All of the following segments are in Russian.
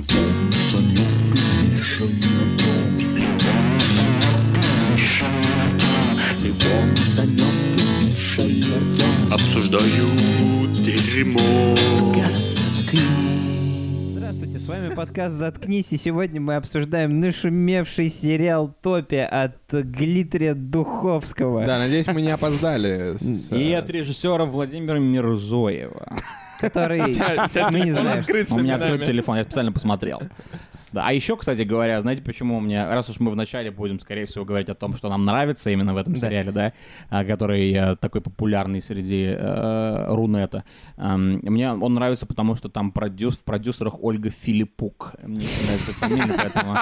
Левон, Санек и Миша Артем. Левон, Санек и Миша Артем. Левон, Санек и Миша. Обсуждают дерьмо. Здравствуйте, с вами подкаст «Заткнись», и сегодня мы обсуждаем нашумевший сериал «Топи» от Глитрия Духовского, Да, надеюсь, мы не опоздали. с, И э, от режиссера Владимира Мирзоева. Который мы не знаем. У меня открыт телефон, я специально посмотрел. Да, а еще, кстати говоря, знаете, почему мне, раз уж мы вначале будем, скорее всего, говорить о том, что нам нравится именно в этом сериале, да, а, который э, такой популярный среди э, Рунета. Эм, мне он нравится, потому что там продюс, в продюсерах Ольга Филиппук. Мне нравится фамилия, поэтому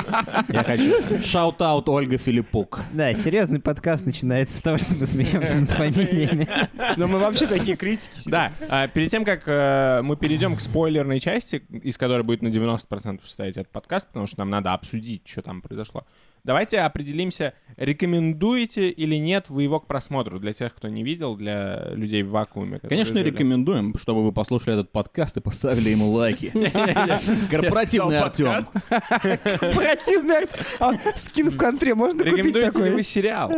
я хочу... Shout-out Ольга Филиппук. Да, серьезный подкаст начинается с того, что мы смеемся над фамилиями. Но мы вообще такие критики. Да, а, перед тем, как э, мы перейдем к спойлерной части, из которой будет на 90% состоять этот подкаст, потому что нам надо обсудить, что там произошло. Давайте определимся, рекомендуете или нет вы его к просмотру для тех, кто не видел, для людей в вакууме. Конечно, жили. рекомендуем, чтобы вы послушали этот подкаст и поставили ему лайки. Корпоративный Артем. подкаст. Корпоративный арт- а, скин в контре можно купить Рекомендуете ли вы такой? сериал?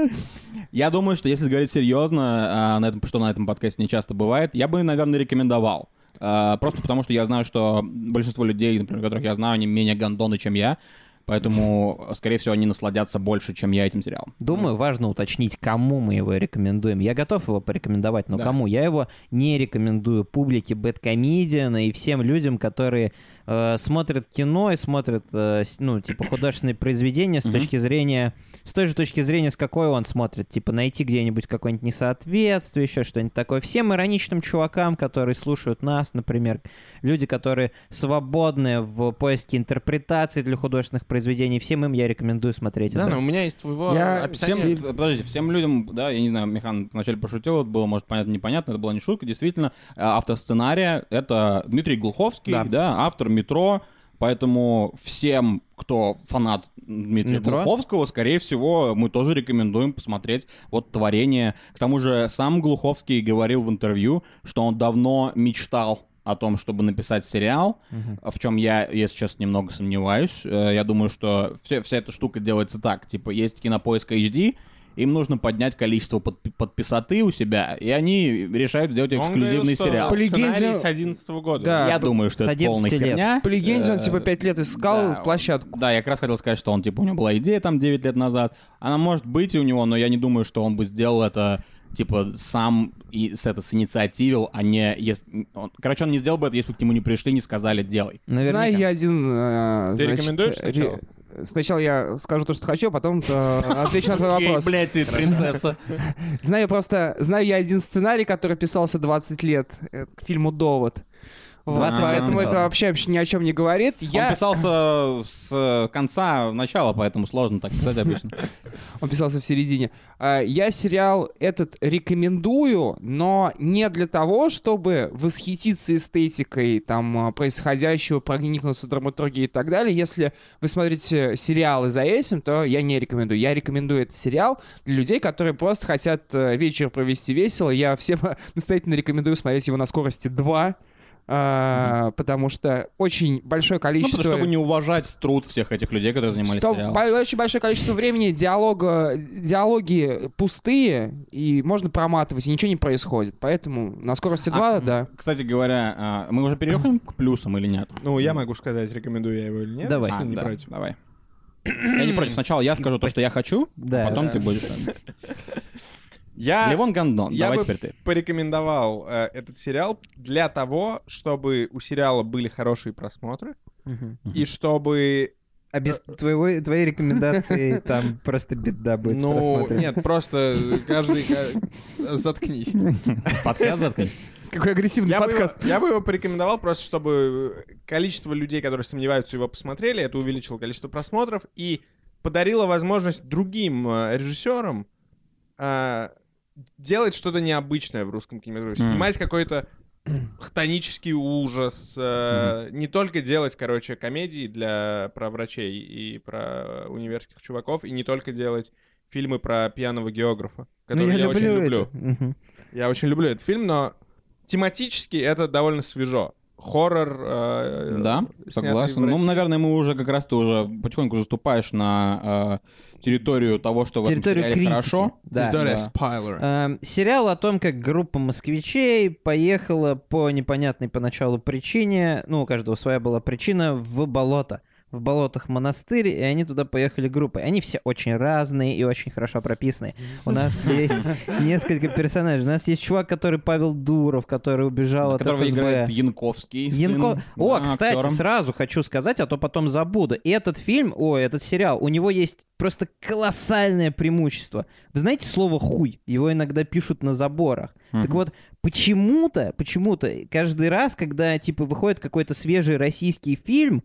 Я думаю, что если говорить серьезно, а, на этом, что на этом подкасте не часто бывает, я бы, наверное, рекомендовал. А, Просто потому, что я знаю, что большинство людей, например, которых я знаю, они менее гандоны, чем я. Поэтому, скорее всего, они насладятся больше, чем я этим сериалом. Думаю, важно уточнить, кому мы его рекомендуем. Я готов его порекомендовать, но Да. кому? Я его не рекомендую публике Бэткомедиана и всем людям, которые э, смотрят кино и смотрят, э, ну, типа, художественные произведения с точки зрения... С той же точки зрения, с какой он смотрит. Типа, найти где-нибудь какое-нибудь несоответствие, еще что-нибудь такое. Всем ироничным чувакам, которые слушают нас, например, люди, которые свободны в поиске интерпретаций для художественных произведений, всем им я рекомендую смотреть Да, это. но у меня есть твоего Я описания. Всем, подождите, всем людям, да, я не знаю, Михан вначале пошутил, это было, может, понятно, непонятно, это была не шутка, действительно, э, автор сценария — это Дмитрий Глуховский, Да. да. автор «Метро», поэтому всем, кто фанат Дмитрия «Метро»? Глуховского, скорее всего, мы тоже рекомендуем посмотреть вот творение. К тому же сам Глуховский говорил в интервью, что он давно мечтал о том, чтобы написать сериал, в чем я, если честно, немного сомневаюсь. Э, Я думаю, что все, вся эта штука делается так. Типа, есть кинопоиск HD, им нужно поднять количество подпи- подписоты у себя, и они решают сделать Он эксклюзивный говорил, что сериал. По легенде- сценарий с 11 года. Да. Я думаю, что с это 11 полная лет. херня. По легенде, он Э, типа пять лет искал да, площадку. Да, я как раз хотел сказать, что он, типа, у него была идея там 9 лет назад. Она может быть у него, но я не думаю, что он бы сделал это, типа, сам и с это синициативил, а не... Если... он- Короче, он не сделал бы это, если бы к нему не пришли, не сказали «делай». Наверняка. Знаю я один... э, Ты значит, рекомендуешь ре- сначала? Я скажу то, что хочу, а потом э, отвечу на твой вопрос. блядь, ты принцесса. Знаю просто... Знаю я один сценарий, который писался 20 лет к фильму «Довод». Вот, 20 лет поэтому это вообще, вообще ни о чем не говорит. Он Я... писался с конца в начало, поэтому сложно так сказать обычно. Он писался в середине. А, Я сериал этот рекомендую, но не для того, чтобы восхититься эстетикой там а, происходящего, проникнуться в драматургии и так далее. Если вы смотрите сериалы за этим, то я не рекомендую. Я рекомендую этот сериал для людей, которые просто хотят э, вечер провести весело. Я всем настоятельно рекомендую смотреть его на скорости 2. А, Потому что очень большое Ну, количество... просто чтобы не уважать труд всех этих людей, которые занимались Что сериалом. очень большое количество времени диалога, диалоги пустые, и можно проматывать, и ничего не происходит. Поэтому на скорости 2, А, да. Кстати говоря, а, мы уже переходим к плюсам или нет? Ну, я могу сказать, рекомендую я его или нет. Давай. если А, не да, против. давай. Я не против. Сначала я скажу то, что я хочу, Да, а потом да. ты будешь. Я, Левон Гандон, я давай бы теперь ты. порекомендовал э, этот сериал для того, чтобы у сериала были хорошие просмотры, и чтобы... А без твоего, твоей рекомендации там просто беда будет Ну, нет, просто каждый... ка- Заткнись. Подкаст заткнись. Какой агрессивный Я бы, его, подкаст. я бы его порекомендовал просто, чтобы количество людей, которые сомневаются, его посмотрели, это увеличило количество просмотров и подарило возможность другим э, режиссерам э, делать что-то необычное в русском кинематографе. Снимать какой-то хтонический ужас. э, Не только делать, короче, комедии для, про врачей и про универских чуваков, и не только делать фильмы про пьяного географа, Ну, который я, очень это. люблю. Мгм. Я очень люблю этот фильм, но тематически это довольно свежо. Хоррор. э, Да, согласен. Ну, наверное, мы уже как раз ты уже потихоньку заступаешь на э, территорию того, что в этом Территорию сериале критики. хорошо. Да. Территория Да. спойлера. Эм, сериал о том, как группа москвичей поехала по непонятной поначалу причине, ну, у каждого своя была причина, в болото. В болотах монастырь, и они туда поехали группой. Они все очень разные и очень хорошо прописаны. У нас есть несколько персонажей. У нас есть чувак, который Павел Дуров, который убежал от которого играет Янковский. Янко- О, кстати, сразу хочу сказать, а то потом забуду. Этот фильм, о, этот сериал, у него есть просто колоссальное преимущество. Вы знаете слово «хуй»? Его иногда пишут на заборах. Так вот, почему-то, почему-то каждый раз, когда, типа, выходит какой-то свежий российский фильм,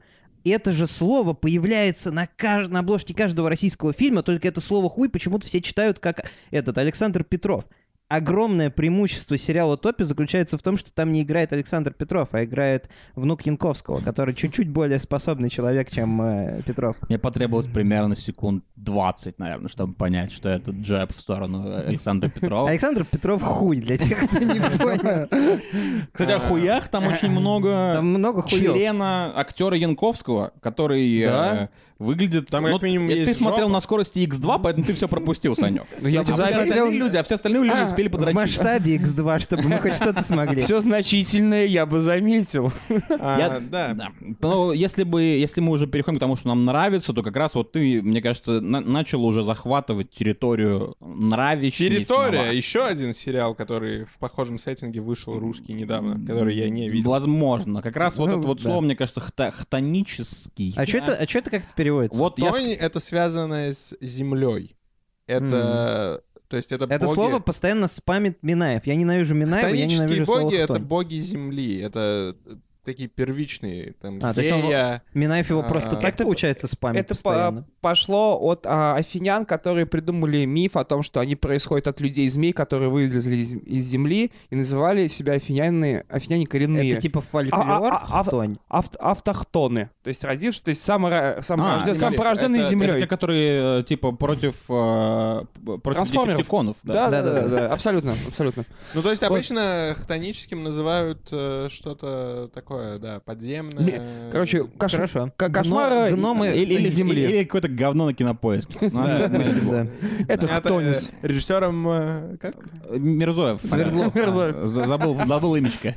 это же слово появляется на, кажд... на обложке каждого российского фильма, только это слово «хуй» почему-то все читают как этот Александр Петров. Огромное преимущество сериала «Топи» заключается в том, что там не играет Александр Петров, а играет внук Янковского, который чуть-чуть более способный человек, чем э, Петров. Мне потребовалось примерно секунд 20, наверное, чтобы понять, что это джеб в сторону Александра Петрова. Александр Петров хуй, для тех, кто не понял. Кстати, о хуях там очень много Там много хуев. члена актера Янковского, который э, выглядит... Там, как ну, минимум, Ты смотрел на скорости X2, поэтому ты все пропустил, Санек. Ну, я А остальные люди, а все остальные люди А, успели В подрочить. масштабе X2, чтобы мы хоть что-то смогли. Все значительное я бы заметил. А, Я- да. Да. Но если бы, если мы уже переходим к тому, что нам нравится, то как раз вот ты, мне кажется, на- начал уже захватывать территорию нравящейся. Территория. Еще один сериал, который в похожем сеттинге вышел русский недавно, который я не видел. Возможно. Как раз вот Ну, это вот да. слово, мне кажется, хтонический. А что это, а это как-то переводится? Вот я... Тонь — это связано с землей. Это... То есть это Это боги... слово постоянно спамит Минаев. Я ненавижу Минаева, я ненавижу боги — это боги земли. Это такие первичные. Там, А, то есть он- Гея. Минаев его А, просто так это- получается спамить Это постоянно. по- пошло от а, афинян, которые придумали миф о том, что они происходят от людей-змей, которые вылезли из, из земли и называли себя афиняне, афиняне коренные. Это типа фольклор, А- а- а- хтонь. Авт- автохтоны. То есть родившие, то есть саморо- саморожден- земля. сам порожденные Это- землей. Это те, которые, э, типа, против, э, против Трансформеров. десептиконов. Да, да, да, да, абсолютно, абсолютно. Ну, то есть обычно хтоническим называют э, что-то такое, да, подземное. Короче, кош- Хорошо. ко- кошмары Гно- гномы или- или земли. Или, или какое-то говно на кинопоиске. Типа, Да. Это хтонис. э, Режиссером, э, как? Мирзоев. А, Забыл, забыл имечко.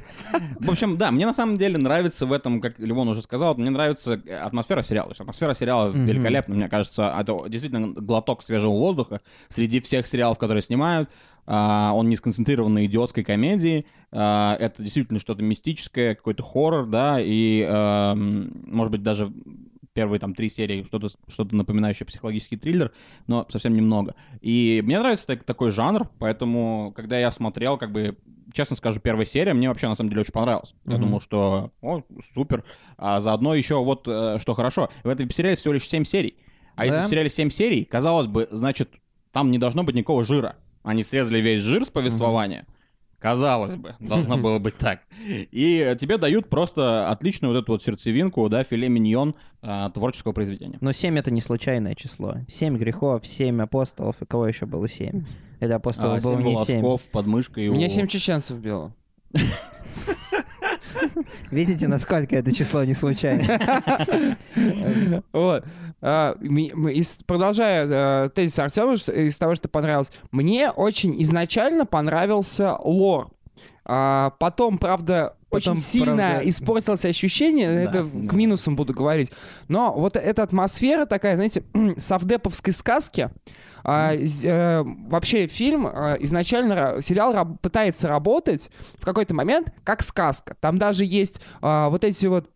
В общем, да, мне на самом деле нравится в этом, как Левон уже сказал, мне нравится атмосфера сериала. Атмосфера сериала великолепна. Мне кажется, это действительно глоток свежего воздуха среди всех сериалов, которые снимают. А, Он не сконцентрирован на идиотской комедии. А, Это действительно что-то мистическое, какой-то хоррор, да, и, эм, может быть, даже первые там три серии что-то что напоминающее психологический триллер, но совсем немного. И мне нравится так- такой жанр, поэтому, когда я смотрел, как бы, честно скажу, первая серия мне вообще на самом деле очень понравилась. Я Мгм. думал, что, о, супер. А заодно еще вот, э, что хорошо, в этом сериале всего лишь 7 серий. А если Да. в сериале 7 серий, казалось бы, значит, там не должно быть никакого жира. Они срезали весь жир с повествования. Казалось бы, должно было быть так. И тебе дают просто отличную вот эту вот сердцевинку, да, филе миньон а, творческого произведения. Но 7 это не случайное число. 7 грехов, 7 апостолов, и кого еще было 7? Или апостолов А, было семь не 7? волосков под мышкой. Меня у- семь чеченцев было. Видите, насколько это число не случайно? Вот. А, Продолжая э, тезис Артема, из того, что понравилось. Мне очень изначально понравился лор. А, Потом, правда, Потом, очень сильно правда- испортилось ощущение, это да. к минусам буду говорить. Но вот эта атмосфера такая, знаете, совдеповской сказки. а, з- э, вообще фильм э, изначально, сериал раб- пытается работать в какой-то момент как сказка. Там даже есть а, вот эти вот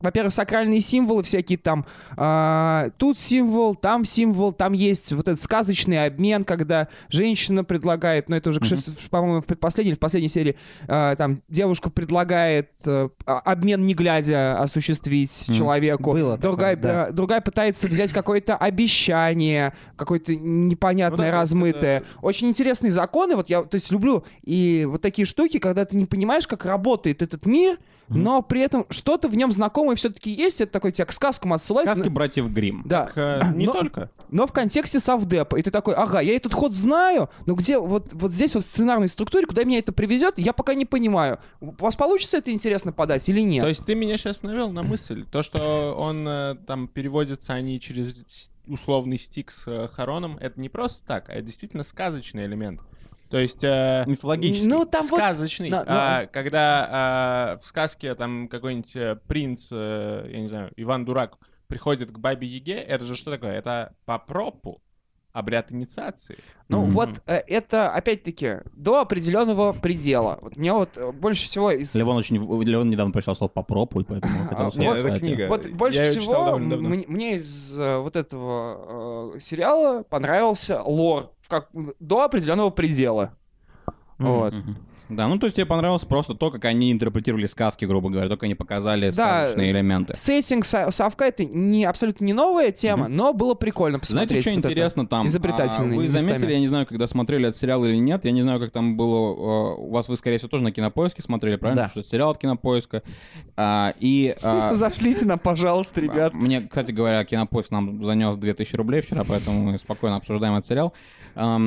во-первых, сакральные символы всякие там. а, тут символ, там символ, там есть вот этот сказочный обмен, когда женщина предлагает, ну это уже, шест- по-моему, в предпоследней или в последней серии, а, там девушка предлагает э, а, обмен не глядя осуществить человеку. Было такое, другая, да. э, другая пытается взять какое-то обещание, какое-то непонятное, Ну да, размытое. Очень интересные законы, вот я, то есть, люблю и вот такие штуки, когда ты не понимаешь, как работает этот мир, но при этом что-то в нем знакомо знакомые все-таки есть, это такой тебя к сказкам отсылает. Сказки братьев Грим. Да. Э, Не Но- только. Но в контексте совдепа. И ты такой, ага, я этот ход знаю, но где вот, вот здесь вот в сценарной структуре, куда меня это приведет, я пока не понимаю. У вас получится это интересно подать или нет? То есть ты меня сейчас навел на мысль. То, что он э, там переводится они через условный стик с э, Хароном, это не просто так, а это действительно сказочный элемент. То есть... э, Мифологический. Ну, там вот... сказочный. на- А, когда а, в сказке там какой-нибудь э, принц, э, я не знаю, Иван Дурак приходит к бабе Яге, это же что такое? Это по пропу обряд инициации. Ну Мгм. вот э, это, опять-таки, до определенного предела. Вот мне вот э, больше всего из... Левон, очень, Левон недавно прочитал слово по пропу, и поэтому хотел А, Нет, это сказать. книга. Вот больше всего мне, мне из э, вот этого э, сериала понравился лор в как, до определенного предела. Вот. Да, ну то есть тебе понравилось просто то, как они интерпретировали сказки, грубо говоря, только они показали Да, сказочные элементы. Сеттинг со- совка это не абсолютно не новая тема, но было прикольно посмотреть. Знаете, что вот это. интересно там? Изобретательный А, Вы местами. заметили, я не знаю, когда смотрели этот сериал или нет, я не знаю, как там было... э, У вас, вы, скорее всего, тоже на Кинопоиске смотрели, правильно? Да. Что это сериал от Кинопоиска. А, И... а, Зашлите нам, пожалуйста, ребят. Мне, кстати говоря, Кинопоиск нам занес 2000 рублей вчера, поэтому мы спокойно обсуждаем этот сериал. А,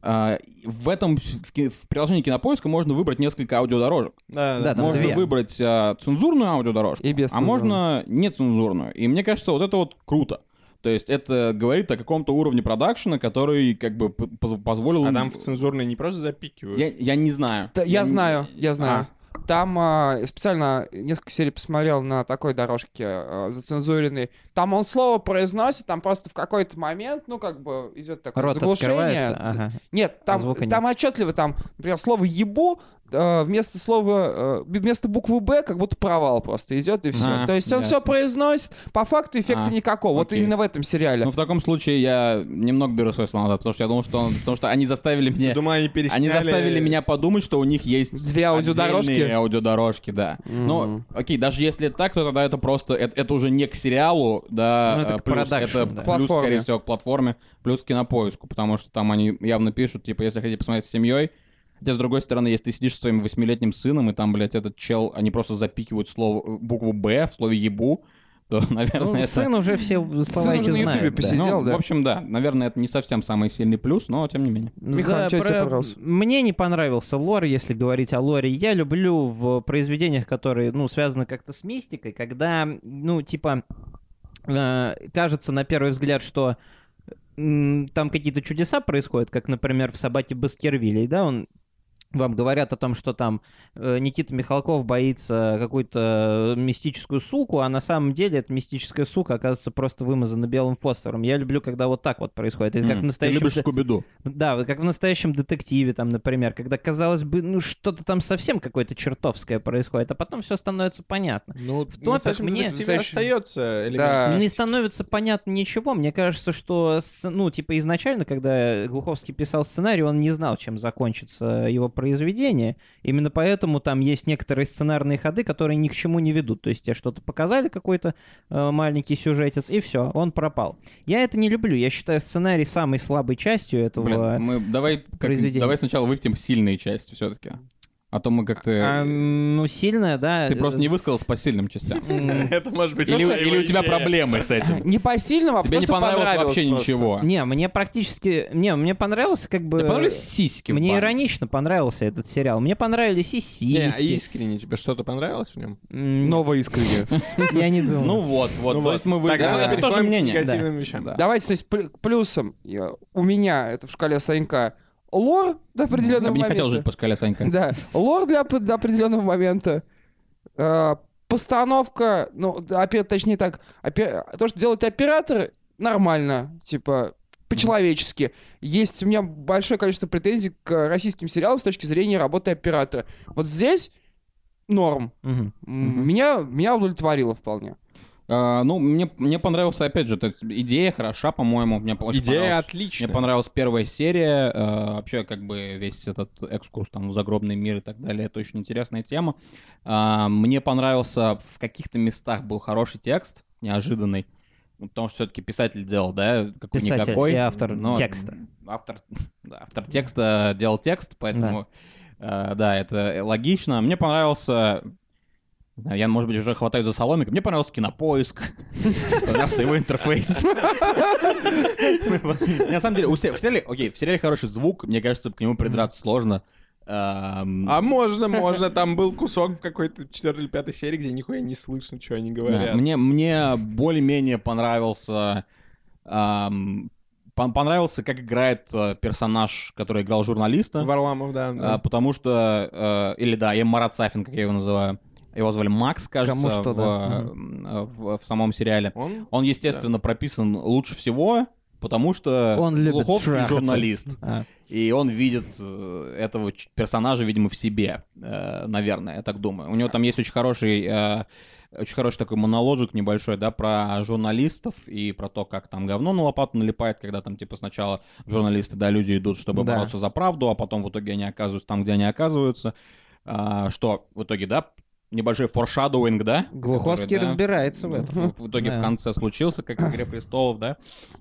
в этом, в, приложении Кинопоиска можно выбрать несколько аудиодорожек. Да, Да, там можно две. выбрать а, цензурную аудиодорожку, И без а можно нецензурную. И мне кажется, вот это вот круто. То есть это говорит о каком-то уровне продакшена, который как бы позволил... А там в цензурной не просто запикивают. я, я не знаю. Да, я не- знаю, я знаю. А, Там а, специально несколько серий посмотрел на такой дорожке а, зацензуренной. Там он слово произносит, там просто в какой-то момент, ну, как бы идет такое Рот заглушение. открывается. Ага. Нет, там, звука нет. там отчетливо, там, например, слово ебу э, вместо слова, э, вместо буквы Б как будто провал просто идет и все. А, То есть он ясно. все произносит, по факту эффекта А, никакого. Вот окей. именно в этом сериале. Ну, в таком случае я немного беру свои слова потому что я думал, что, он- потому что они заставили меня... Думаю, они пересняли... Они заставили меня подумать, что у них есть Две аудиодорожки? Аудиодорожки, да. Ну, Мгм. окей, даже если это так, то тогда это просто, это, это уже не к сериалу, да, Ну, это а, к плюс, это да. плюс, Платформе. скорее всего, к платформе, плюс к кинопоиску, потому что там они явно пишут, типа, если хотите посмотреть с семьей, Хотя, с другой стороны, если ты сидишь со своим восьмилетним сыном, и там, блядь, этот чел, они просто запикивают слово, букву «Б» в слове «ебу», то, наверное, Ну, это... сын уже все слова Сын эти уже на Ютубе знает. да. посидел. Ну, да. в общем, да, наверное, это не совсем самый сильный плюс, но тем не менее. Михаил, За- что тебе про- понравилось? Мне не понравился лор, если говорить о лоре. Я люблю в произведениях, которые, ну, связаны как-то с мистикой, когда, ну, типа, э, кажется на первый взгляд, что там какие-то чудеса происходят, как, например, в «Собаке Баскервилей», да, он вам говорят о том, что там э, Никита Михалков боится какую-то мистическую суку, а на самом деле эта мистическая сука оказывается просто вымазана белым фосфором. Я люблю, когда вот так вот происходит. Это как М, в Ты настоящем... любишь де- Скуби-Ду. Да, как в настоящем детективе, там, например, когда, казалось бы, ну, что-то там совсем какое-то чертовское происходит, а потом все становится понятно. Ну, В топах мне- Настоящем- остается элемент Да. Не становится понятно ничего. Мне кажется, что, с- ну, типа, изначально, когда Глуховский писал сценарий, он не знал, чем закончится его произведение. Именно поэтому там есть некоторые сценарные ходы, которые ни к чему не ведут. То есть тебе что-то показали, какой-то э, маленький сюжетец, и все, он пропал. Я это не люблю. Я считаю сценарий самой слабой частью этого... Блин, мы давай, как- произведение. давай сначала выкатим сильные части все-таки. А то мы как-то... А, ну, сильная, да. Ты просто не высказался по сильным частям. Это может быть... Или, у тебя проблемы с этим? Не по сильному, а Тебе не понравилось вообще ничего? Не, мне практически... Не, мне понравился как бы... Тебе понравились сиськи Мне иронично понравился этот сериал. Мне понравились и Не, а сиськи. искренне тебе что-то понравилось в нем? Новое искренне. Я не думаю. Ну вот, вот. Ну то есть мы... вы- Тогда это- тоже мнение. Давайте, то есть пл- плюсом у меня это в шкале Санька лор до определенного Я бы не момента. хотел жить по шкале Санька. Да, лор для до определенного момента. Э, Постановка, ну, опе- точнее так, опе- то, что делают операторы, нормально, типа, по-человечески. Есть у меня большое количество претензий к российским сериалам с точки зрения работы оператора. Вот здесь норм. М, Меня, меня удовлетворило вполне. А, ну, мне, мне понравился, опять же, эта идея хороша, по-моему. Мне очень Идея понравилась. отличная. Мне понравилась первая серия, э, вообще как бы весь этот экскурс там в загробный мир и так далее, это очень интересная тема. А, мне понравился в каких-то местах был хороший текст, неожиданный, Ну, потому что все-таки писатель делал, да, какой Писатель никакой. и автор но текста. Автор, да, автор текста делал текст, поэтому э, да, это логично. Мне понравился Да, Я, может быть, уже хватаю за соломик. Мне понравился кинопоиск. Понравился его интерфейс. На самом деле, в сериале, окей, в сериале хороший звук. Мне кажется, к нему придраться сложно. А можно, можно. Там был кусок в какой-то четвертой или пятой серии, где нихуя не слышно, что они говорят. Мне мне более-менее понравился... пон- Понравился, как играет э, персонаж, который играл журналиста. Варламов, да. да. А, потому что, э, или да, я Марат Сафин, как я его называю. Его звали Макс, кажется, Кому что, в, да. э, в, в самом сериале. Он? Он, естественно, прописан лучше всего, потому что Он Глуховский трахаться. журналист. А, И он видит э, этого персонажа, видимо, в себе, э, наверное, я так думаю. У него там есть очень хороший, очень хороший такой монологик небольшой, да, про журналистов и про то, как там говно на лопату налипает, когда там, типа, сначала журналисты, да, люди идут, чтобы Да. бороться за правду, а потом в итоге они оказываются там, где они оказываются. А, что в итоге, да, небольшой форшадоуинг, да? Глуховский который, да, разбирается в этом. в, в итоге в Да. конце случился, как в «Игре престолов», да,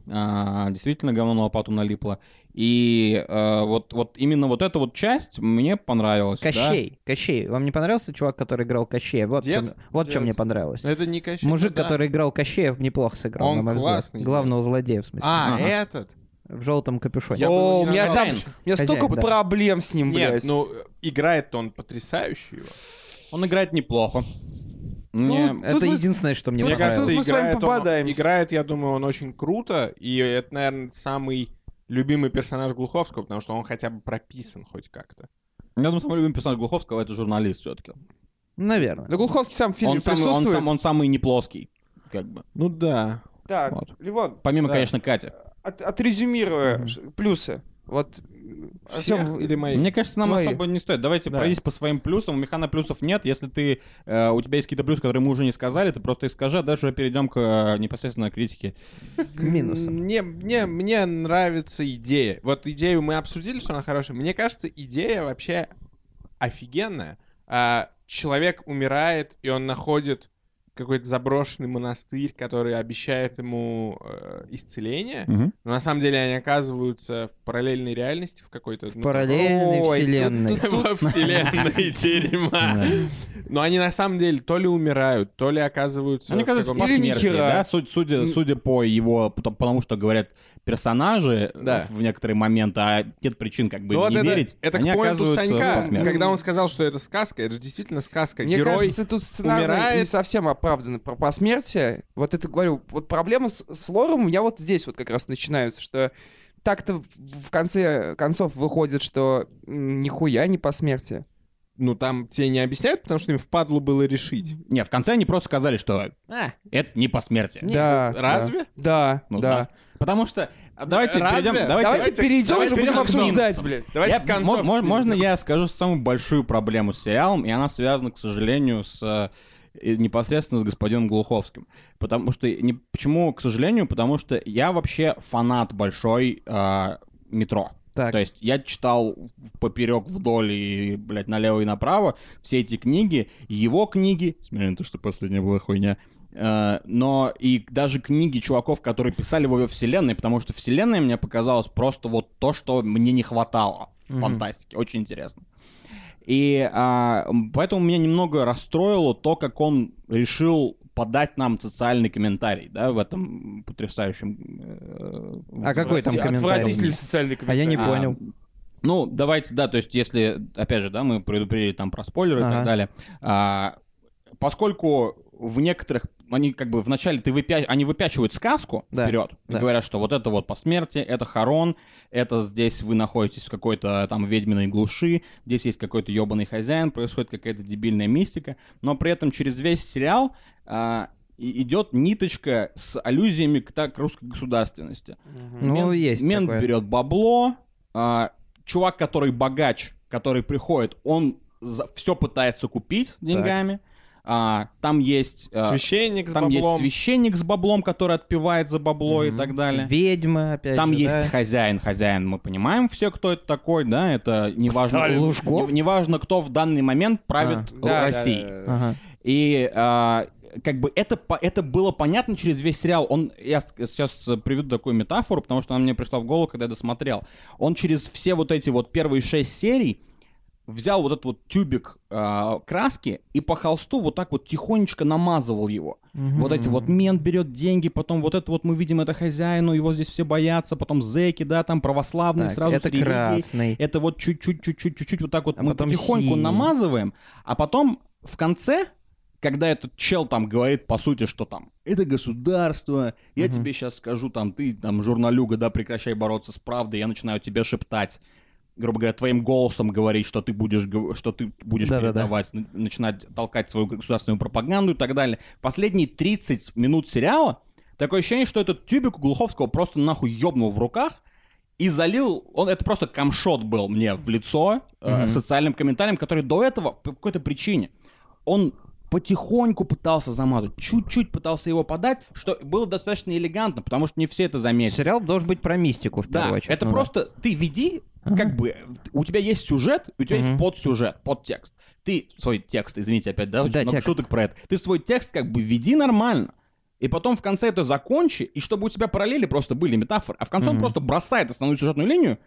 А, действительно говно на лопату налипло. И э, вот, вот именно вот эта вот часть мне понравилась. да. Кощей, Кощей. Вам не понравился чувак, который играл Кощея? Вот, Дед? чем- вот что мне понравилось. Это не Кощей. Мужик, ну да. который играл Кощея, неплохо сыграл, Он на мой взгляд. классный, Главного злодея, в смысле. А, Ага. этот? В желтом капюшоне. Я О, не у меня там... У меня Хозяин, столько да. проблем с ним, Нет, блядь. ну, играет он потрясающе его. Он играет неплохо. Мне- Ну, Это мы- единственное, что мне Мне понравилось. кажется, мы с вами играет он, играет, я думаю, он очень круто, и это, наверное, самый любимый персонаж Глуховского, потому что он хотя бы прописан хоть как-то. Я думаю, самый любимый персонаж Глуховского — это журналист все-таки. Наверное. Да Глуховский сам в фильме Он, самый- он, присутствует. сам- он самый неплоский, как бы. Ну да. Так, Вот. Ливон, Помимо, Да. конечно, Кати. от- отрезюмируя ш- плюсы. Вот, Артём, или мои? Мне кажется, нам Твои. особо не стоит. Давайте Да. пройдись по своим плюсам. У Механа плюсов нет. Если ты, э, у тебя есть какие-то плюсы, которые мы уже не сказали, ты просто их скажи, а дальше перейдем к э, непосредственно критике. К минусам. Мне, мне, мне нравится идея. Вот идею мы обсудили, что она хорошая. Мне кажется, идея вообще офигенная. А, человек умирает, и он находит какой-то заброшенный монастырь, который обещает ему э, исцеление. Мгм. Но на самом деле они оказываются в параллельной реальности, в какой-то... В ну, параллельной Ой, тут- вселенной. тут- во вселенной дерьма. Но они на самом деле то ли умирают, то ли оказываются... Они в оказываются ни посмертии, да? Судя, по его, потому что говорят персонажи Да. в некоторые моменты, а нет причин как бы Ну вот не это, верить, это они к оказываются Санька, посмертии. когда он сказал, что это сказка, это же действительно сказка. Мне Герой кажется, тут сценарий умирает. не совсем оправдано про посмертие. Вот это говорю, вот проблема с, с лором у меня вот здесь вот как раз начинаются, что так-то в конце концов выходит, что нихуя не посмертие. Ну, там тебе не объясняют, потому что им впадло было решить. Не, в конце они просто сказали, что А, это не посмертие. да. разве? Да, Ну да. Потому что... а Давайте Разве? перейдем... Давайте, Давайте, перейдем, давайте уже будем обсуждать, блядь. Давайте Я- к концовке мо- мо- Можно я скажу самую большую проблему с сериалом, и она связана, к сожалению, с э, непосредственно с господином Глуховским. Потому что... Не, почему, к сожалению? Потому что я вообще фанат большой э, метро. так. То есть я читал поперек, вдоль и, блядь, налево и направо все эти книги, его книги, несмотря на то, что последняя была хуйня, э, но и даже книги чуваков, которые писали во вселенной, потому что вселенная мне показалась просто вот то, что мне не хватало в фантастике. Очень интересно. И а, поэтому меня немного расстроило то, как он решил подать нам социальный комментарий, да, в этом потрясающем... э, А какой там комментарий? Отвратительный социальный А я комментарий. не а, понял. Ну, давайте, да, то есть если, опять же, да, мы предупредили там про спойлеры и Ага. так далее. А, поскольку в некоторых, они как бы вначале ты выпя... они выпячивают сказку Да, вперед, и да. говорят, что вот это вот посмертие, это Харон, это здесь вы находитесь в какой-то там ведьминой глуши, здесь есть какой-то ебаный хозяин, происходит какая-то дебильная мистика, но при этом через весь сериал а, и- идет ниточка с аллюзиями к, так, русской государственности. Ну, Мент, есть мент такое. берет бабло, а, чувак, который богач, который приходит, он все пытается купить деньгами. А, там есть, а, Священник с там есть баблом. священник с баблом, который отпивает за бабло и так далее. Ведьма, опять Там же, есть да. хозяин, хозяин, мы понимаем все, кто это такой, да, это неважно, Сталин. Лужков? не- неважно, кто в данный момент правит А. Да, да, Россией. да, да. Ага. И а, как бы это, это было понятно через весь сериал. Он, я сейчас э, приведу такую метафору, потому что она мне пришла в голову, когда я досмотрел. Он через все вот эти вот первые шесть серий взял вот этот вот тюбик а, краски и по холсту вот так вот тихонечко намазывал его. Вот эти вот мент берет деньги, потом вот это вот мы видим это хозяину, его здесь все боятся, потом зэки, да, там православные Так, сразу это с религией. красный. Это вот чуть-чуть, чуть-чуть, чуть-чуть вот так вот А мы потихоньку синий. намазываем, а потом в конце, когда этот чел там говорит по сути, что там это государство, я Мгм. тебе сейчас скажу, там ты там журналюга, да, прекращай бороться с правдой, я начинаю тебе шептать грубо говоря, твоим голосом говорить, что ты будешь, что ты будешь Да-да-да. передавать, н- начинать толкать свою государственную пропаганду и так далее. Последние 30 минут сериала такое ощущение, что этот тюбик у Глуховского просто нахуй ёбнул в руках и залил, он это просто камшот был мне в лицо э, Мгм. социальным комментарием, который до этого по какой-то причине он потихоньку пытался замазать, чуть-чуть пытался его подать, что было достаточно элегантно, потому что не все это заметили. Сериал должен быть про мистику, в Да, первую очередь. это Ну да. просто ты веди, Ага. как бы у тебя есть сюжет, у тебя Мгм. есть подсюжет, подтекст. Ты свой текст, извините опять, да, Да, много шуток про это. Ты свой текст как бы веди нормально. И потом в конце это закончи, и чтобы у тебя параллели просто были метафоры. А в конце он Мгм. просто бросает основную сюжетную линию,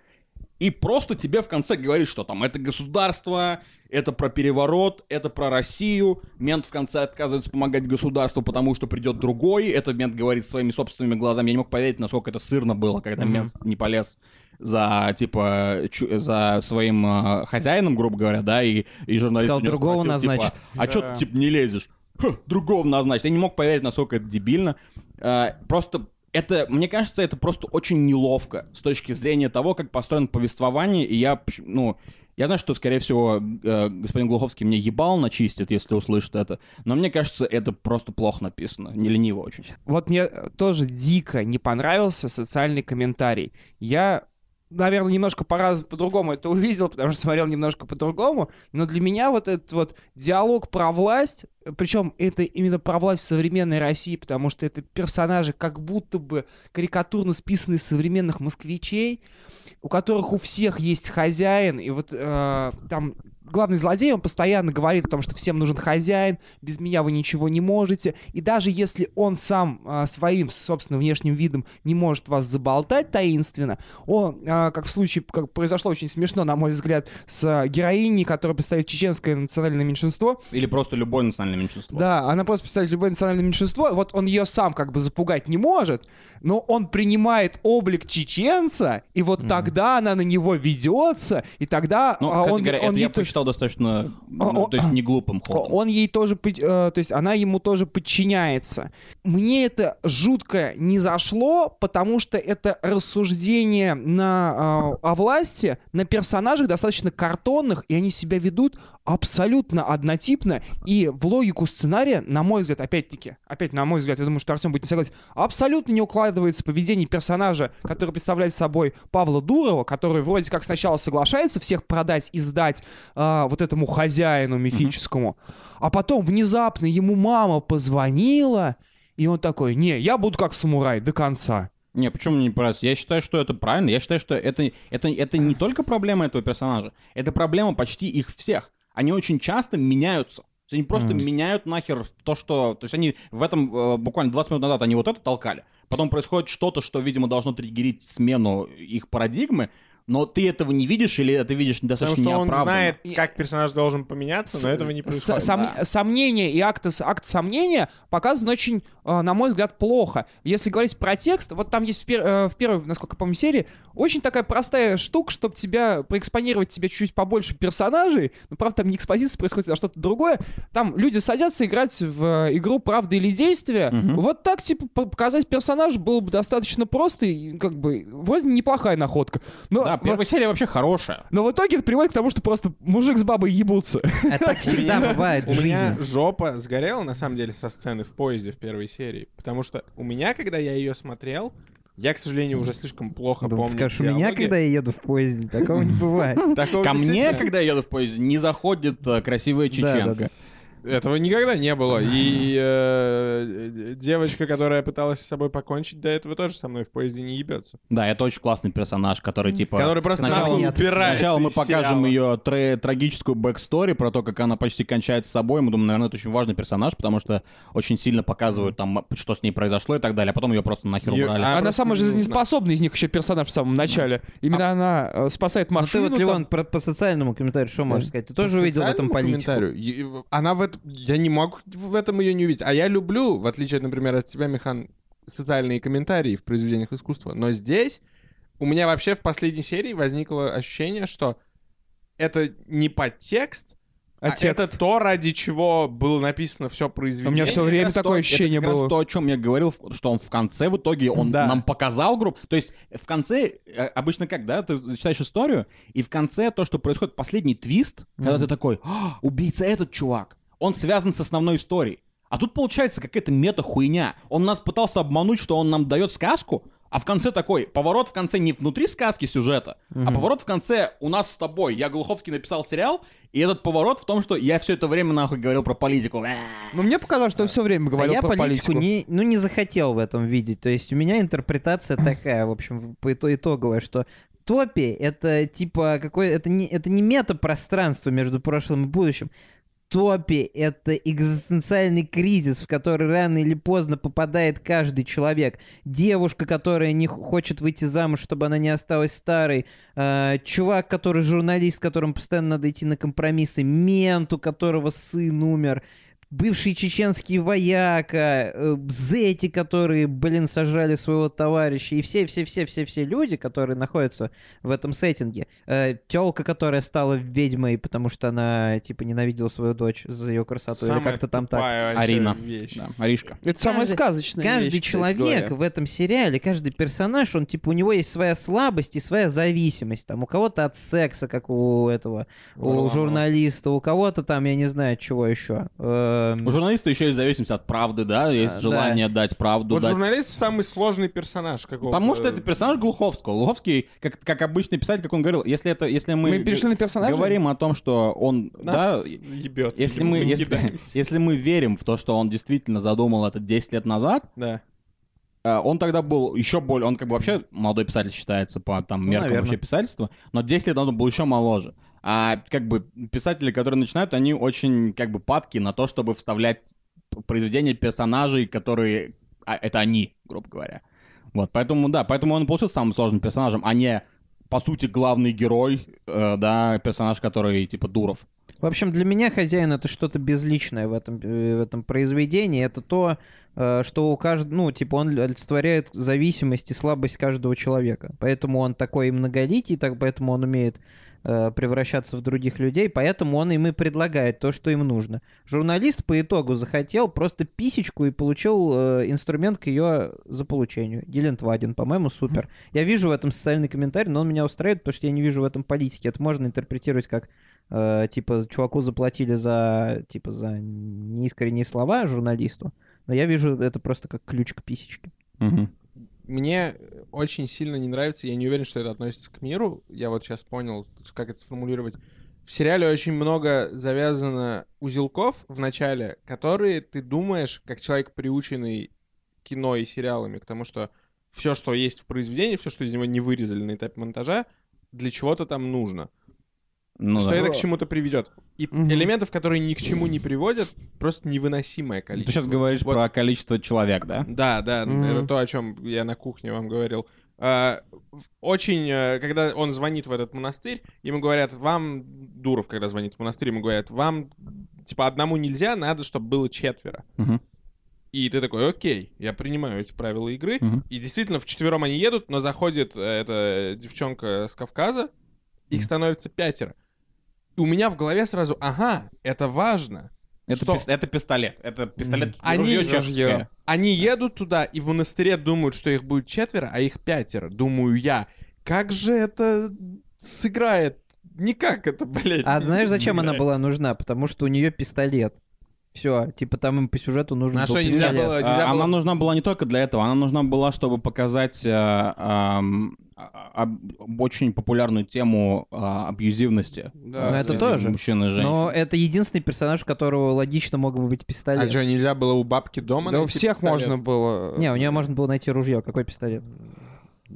и просто тебе в конце говорит, что там это государство, это про переворот, это про Россию. Мент в конце отказывается помогать государству, потому что придет другой. Это мент говорит своими собственными глазами. Я не мог поверить, насколько это сырно было, когда Мгм. мент не полез за, типа, чу- за своим э, хозяином, грубо говоря, да, и, и журналист Сказал, у него другого спросил, типа, назначит. а чё Да. ты, типа, не лезешь? «Ха, другого назначить. Я не мог поверить, насколько это дебильно. Э, просто это, мне кажется, это просто очень неловко с точки зрения того, как построено повествование, и я, ну, я знаю, что, скорее всего, э, господин Глуховский мне ебал начистит, если услышит это, но мне кажется, это просто плохо написано, не лениво очень. Вот мне тоже дико не понравился социальный комментарий. Я, наверное, немножко по-раз- по-другому это увидел, потому что смотрел немножко по-другому, но для меня вот этот вот диалог про власть, причем это именно про власть современной России, потому что это персонажи как будто бы карикатурно списанные современных москвичей, у которых у всех есть хозяин, и вот э, там главный злодей, он постоянно говорит о том, что всем нужен хозяин, без меня вы ничего не можете, и даже если он сам э, своим, собственно, внешним видом не может вас заболтать таинственно, он, э, как в случае, как произошло очень смешно, на мой взгляд, с э, героиней, которая представляет чеченское национальное меньшинство, Или просто любое национальное меньшинство. да, она просто представляет любое национальное меньшинство. Вот он ее сам как бы запугать не может, но он принимает облик чеченца, и вот тогда она на него ведется, и тогда Ну, а, он, говоря, он это я то- посчитал достаточно, ну, то есть не глупым ходом. он ей тоже, э, то есть она ему тоже подчиняется. Мне это жутко не зашло, потому что это рассуждение на, э, о власти на персонажах достаточно картонных, и они себя ведут абсолютно однотипно, и в логику сценария, на мой взгляд, опять-таки, опять на мой взгляд, я думаю, что Артем будет не согласен, абсолютно не укладывается поведение персонажа, который представляет собой Павла Дурова, который вроде как сначала соглашается всех продать и сдать а, вот этому хозяину мифическому, а потом внезапно ему мама позвонила, и он такой, не, я буду как самурай до конца. Не, почему мне не понравилось? Я считаю, что это правильно. Я считаю, что это, это, это не только проблема этого персонажа, это проблема почти их всех. Они очень часто меняются. То есть Они просто меняют нахер то, что... То есть они в этом, э, буквально 20 минут назад, они вот это толкали. Потом происходит что-то, что, видимо, должно триггерить смену их парадигмы, но ты этого не видишь или это видишь Потому достаточно что он неоправданно. знает, как персонаж должен поменяться, но этого не происходит. сом- Да. Сомнение и акт, акт сомнения показан очень, э, на мой взгляд, плохо. Если говорить про текст, вот там есть в, пер- э, в первой, насколько я помню, серии очень такая простая штука, чтобы тебя проэкспонировать тебе чуть-чуть побольше персонажей. Но, правда, там не экспозиция происходит, а что-то другое. Там люди садятся играть в э, игру «Правда или действие». Мгм. Вот так, типа, по- показать персонажа было бы достаточно просто и, как бы, вроде неплохая находка. Но, Да, первая серия вообще хорошая. но в итоге это приводит к тому, что просто мужик с бабой ебутся. А так всегда бывает в У меня жизни. жопа сгорела, на самом деле, со сцены в поезде в первой серии. Потому что у меня, когда я ее смотрел, я, к сожалению, уже слишком плохо Думал, помню ты скажешь, у меня, когда я еду в поезде, такого не бывает. Ко мне, когда я еду в поезде, не заходит э, красивая чеченка. Этого никогда не было. И э, девочка, которая пыталась с собой покончить, до этого тоже со мной в поезде не ебется. Да, это очень классный персонаж, который типа... Который просто сначала- Нет. Сначала мы покажем ее тре- трагическую backstory про то, как она почти кончает с собой. Мы думаем, наверное, это очень важный персонаж, потому что очень сильно показывают там, что с ней произошло и так далее. А потом ее просто нахер убрали. а- Она просто самая не жизнеспособная из них еще персонаж в самом начале. Именно она э, спасает Ну ты машину. вот, там. Леван, про- по социальному комментарию что можешь сказать? Ты тоже увидел в этом политику? Она в этом... Я не могу в этом ее не увидеть. А я люблю, в отличие, например, от тебя, Михан, социальные комментарии в произведениях искусства. Но здесь у меня вообще в последней серии возникло ощущение, что это не подтекст, А а, текст? это то, ради чего было написано все произведение. У меня все время раз такое то- ощущение это как раз было. то, о чем я говорил, что он в конце в итоге он Да. нам показал группу. То есть в конце э, обычно как, да, ты читаешь историю, и в конце то, что происходит, последний твист, когда ты такой, «А, убийца этот чувак, он связан с основной историей. А тут получается какая-то мета-хуйня. Он нас пытался обмануть, что он нам дает сказку, а в конце такой, поворот в конце не внутри сказки сюжета, а поворот в конце у нас с тобой. Я Глуховский написал сериал, и этот поворот в том, что я все это время нахуй говорил про политику. Но мне показалось, что он все время А говорил я про политику, политику. не, ну, не захотел в этом видеть. То есть у меня интерпретация такая, в общем, по ито- итоговая, что топи — это типа какой... Это не, это не метапространство между прошлым и будущим. Топи — это экзистенциальный кризис, в который рано или поздно попадает каждый человек. Девушка, которая не хочет выйти замуж, чтобы она не осталась старой. э, чувак, который журналист, которому постоянно надо идти на компромиссы. Мент, у которого сын умер бывший чеченский вояка, э, зети, которые, блин, сожрали своего товарища, и все-все-все-все-все люди, которые находятся в этом сеттинге. Э, телка, которая стала ведьмой, потому что она, типа, ненавидела свою дочь за ее красоту, или Самая как-то там так. Арина. вещь. Да, Аришка. Это самая Каждый- сказочная Каждый вещь, человек говоря. в этом сериале, каждый персонаж, он, типа, у него есть своя слабость и своя зависимость. Там у кого-то от секса, как у этого, у Варламова. журналиста, у кого-то там, я не знаю, чего еще. Эм, У журналиста еще есть зависимость от правды, да, есть А, желание дать правду. Вот дать... журналист самый сложный персонаж какого Потому что это персонаж Глуховского. Глуховский, как, как обычный писатель, как он говорил, если это, если мы, Мы перешли на персонажа? говорим о том, что он, да, Нас ебет. если мы, не если, если мы верим в то, что он действительно задумал это 10 лет назад, Да. э, он тогда был еще более, он как бы вообще молодой писатель считается по там меркам наверно. вообще писательства, но 10 лет он был еще моложе. А как бы писатели, которые начинают, они очень как бы падки на то, чтобы вставлять произведения персонажей, которые а, это они, грубо говоря. Вот, поэтому да, поэтому он получился самым сложным персонажем, а не по сути главный герой, э, да, персонаж, который типа Дуров. В общем, для меня хозяин это что-то безличное в этом, э, в этом произведении. Это то, э, что у каждого, ну, типа, он олицетворяет зависимость и слабость каждого человека. Поэтому он такой и многоликий, так, поэтому он умеет э, превращаться в других людей, поэтому он им и предлагает то, что им нужно. Журналист по итогу захотел просто писечку и получил э, инструмент к ее заполучению. Дилентвадин, по-моему, супер. Я вижу в этом социальный комментарий, но он меня устраивает, потому что я не вижу в этом политики. Это можно интерпретировать как э, типа чуваку заплатили за типа за неискренние слова журналисту, но я вижу это просто как ключ к писечке. Мне очень сильно не нравится, я не уверен, что это относится к миру. Я вот сейчас понял, как это сформулировать. В сериале очень много завязано узелков в начале, которые ты думаешь, как человек, приученный кино и сериалами, к тому, что все, что есть в произведении, все, что из него не вырезали на этапе монтажа, для чего-то там нужно. Ну, что да. это к чему-то приведет. И Мгм. элементов, которые ни к чему не приводят, просто невыносимое Ты количество. сейчас говоришь Вот про количество человек, да? да, да, Мгм. это то, о чем я на кухне вам говорил. А, Очень, э, когда он звонит в этот монастырь, ему говорят, вам, Дуров, когда звонит в монастырь, ему говорят, вам, типа, одному нельзя, надо, чтобы было четверо. Мгм. И ты такой, окей, я принимаю эти правила игры. Мгм. И действительно, в четвером они едут, но заходит э, эта девчонка с Кавказа, их становится пятеро. И у меня в голове сразу, ага, это важно. Это, Что? пис- это пистолет. Это пистолет. Они- ружье чешское. Они едут туда, и в монастыре думают, что их будет четверо, а их пятеро, думаю я. Как же это сыграет? Никак это, блядь. А знаешь, зачем она сыграет. была нужна? Потому что у нее пистолет. Все, типа там им по сюжету нужен А был что, нельзя пистолет. было- А, нельзя Она было- нужна была не только для этого, она нужна была, чтобы показать э, а, об- очень популярную тему а, абьюзивности. Да, Ну, это среди тоже. Мужчин и женщин. Но это единственный персонаж, у которого логично мог бы быть А пистолет. что, нельзя было у бабки дома Да у всех пистолет? можно было. Не, у нее можно было найти ружье. Какой пистолет?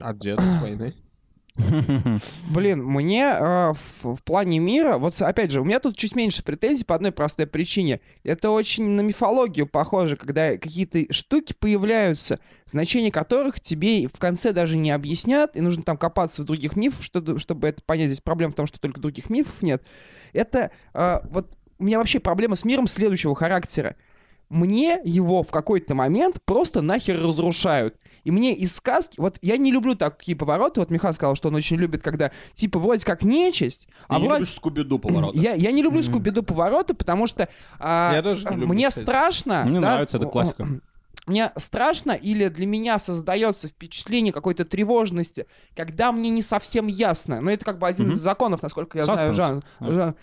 От деда с войны. Блин, мне э, в, в плане мира, вот опять же, у меня тут чуть меньше претензий по одной простой причине. Это очень на мифологию похоже, когда какие-то штуки появляются, значение которых тебе в конце даже не объяснят, и нужно там копаться в других мифах, чтобы, чтобы это понять. Здесь проблема в том, что только других мифов нет. Это э, вот у меня вообще проблема с миром следующего характера. Мне его в какой-то момент просто нахер разрушают. И мне из сказки... Вот я не люблю такие повороты. Вот Михан сказал, что он очень любит, когда типа вроде как нечисть, Ты а не вроде... любишь Скуби-Ду повороты. Я, я не люблю Скуби-Ду повороты, потому что а, Я тоже люблю, мне кстати. страшно. Мне да, нравится, это классика. Мне страшно или для меня создается впечатление какой-то тревожности, когда мне не совсем ясно. Но это как бы один Мгм. из законов, насколько я знаю, Саспенс. Жан. Жан.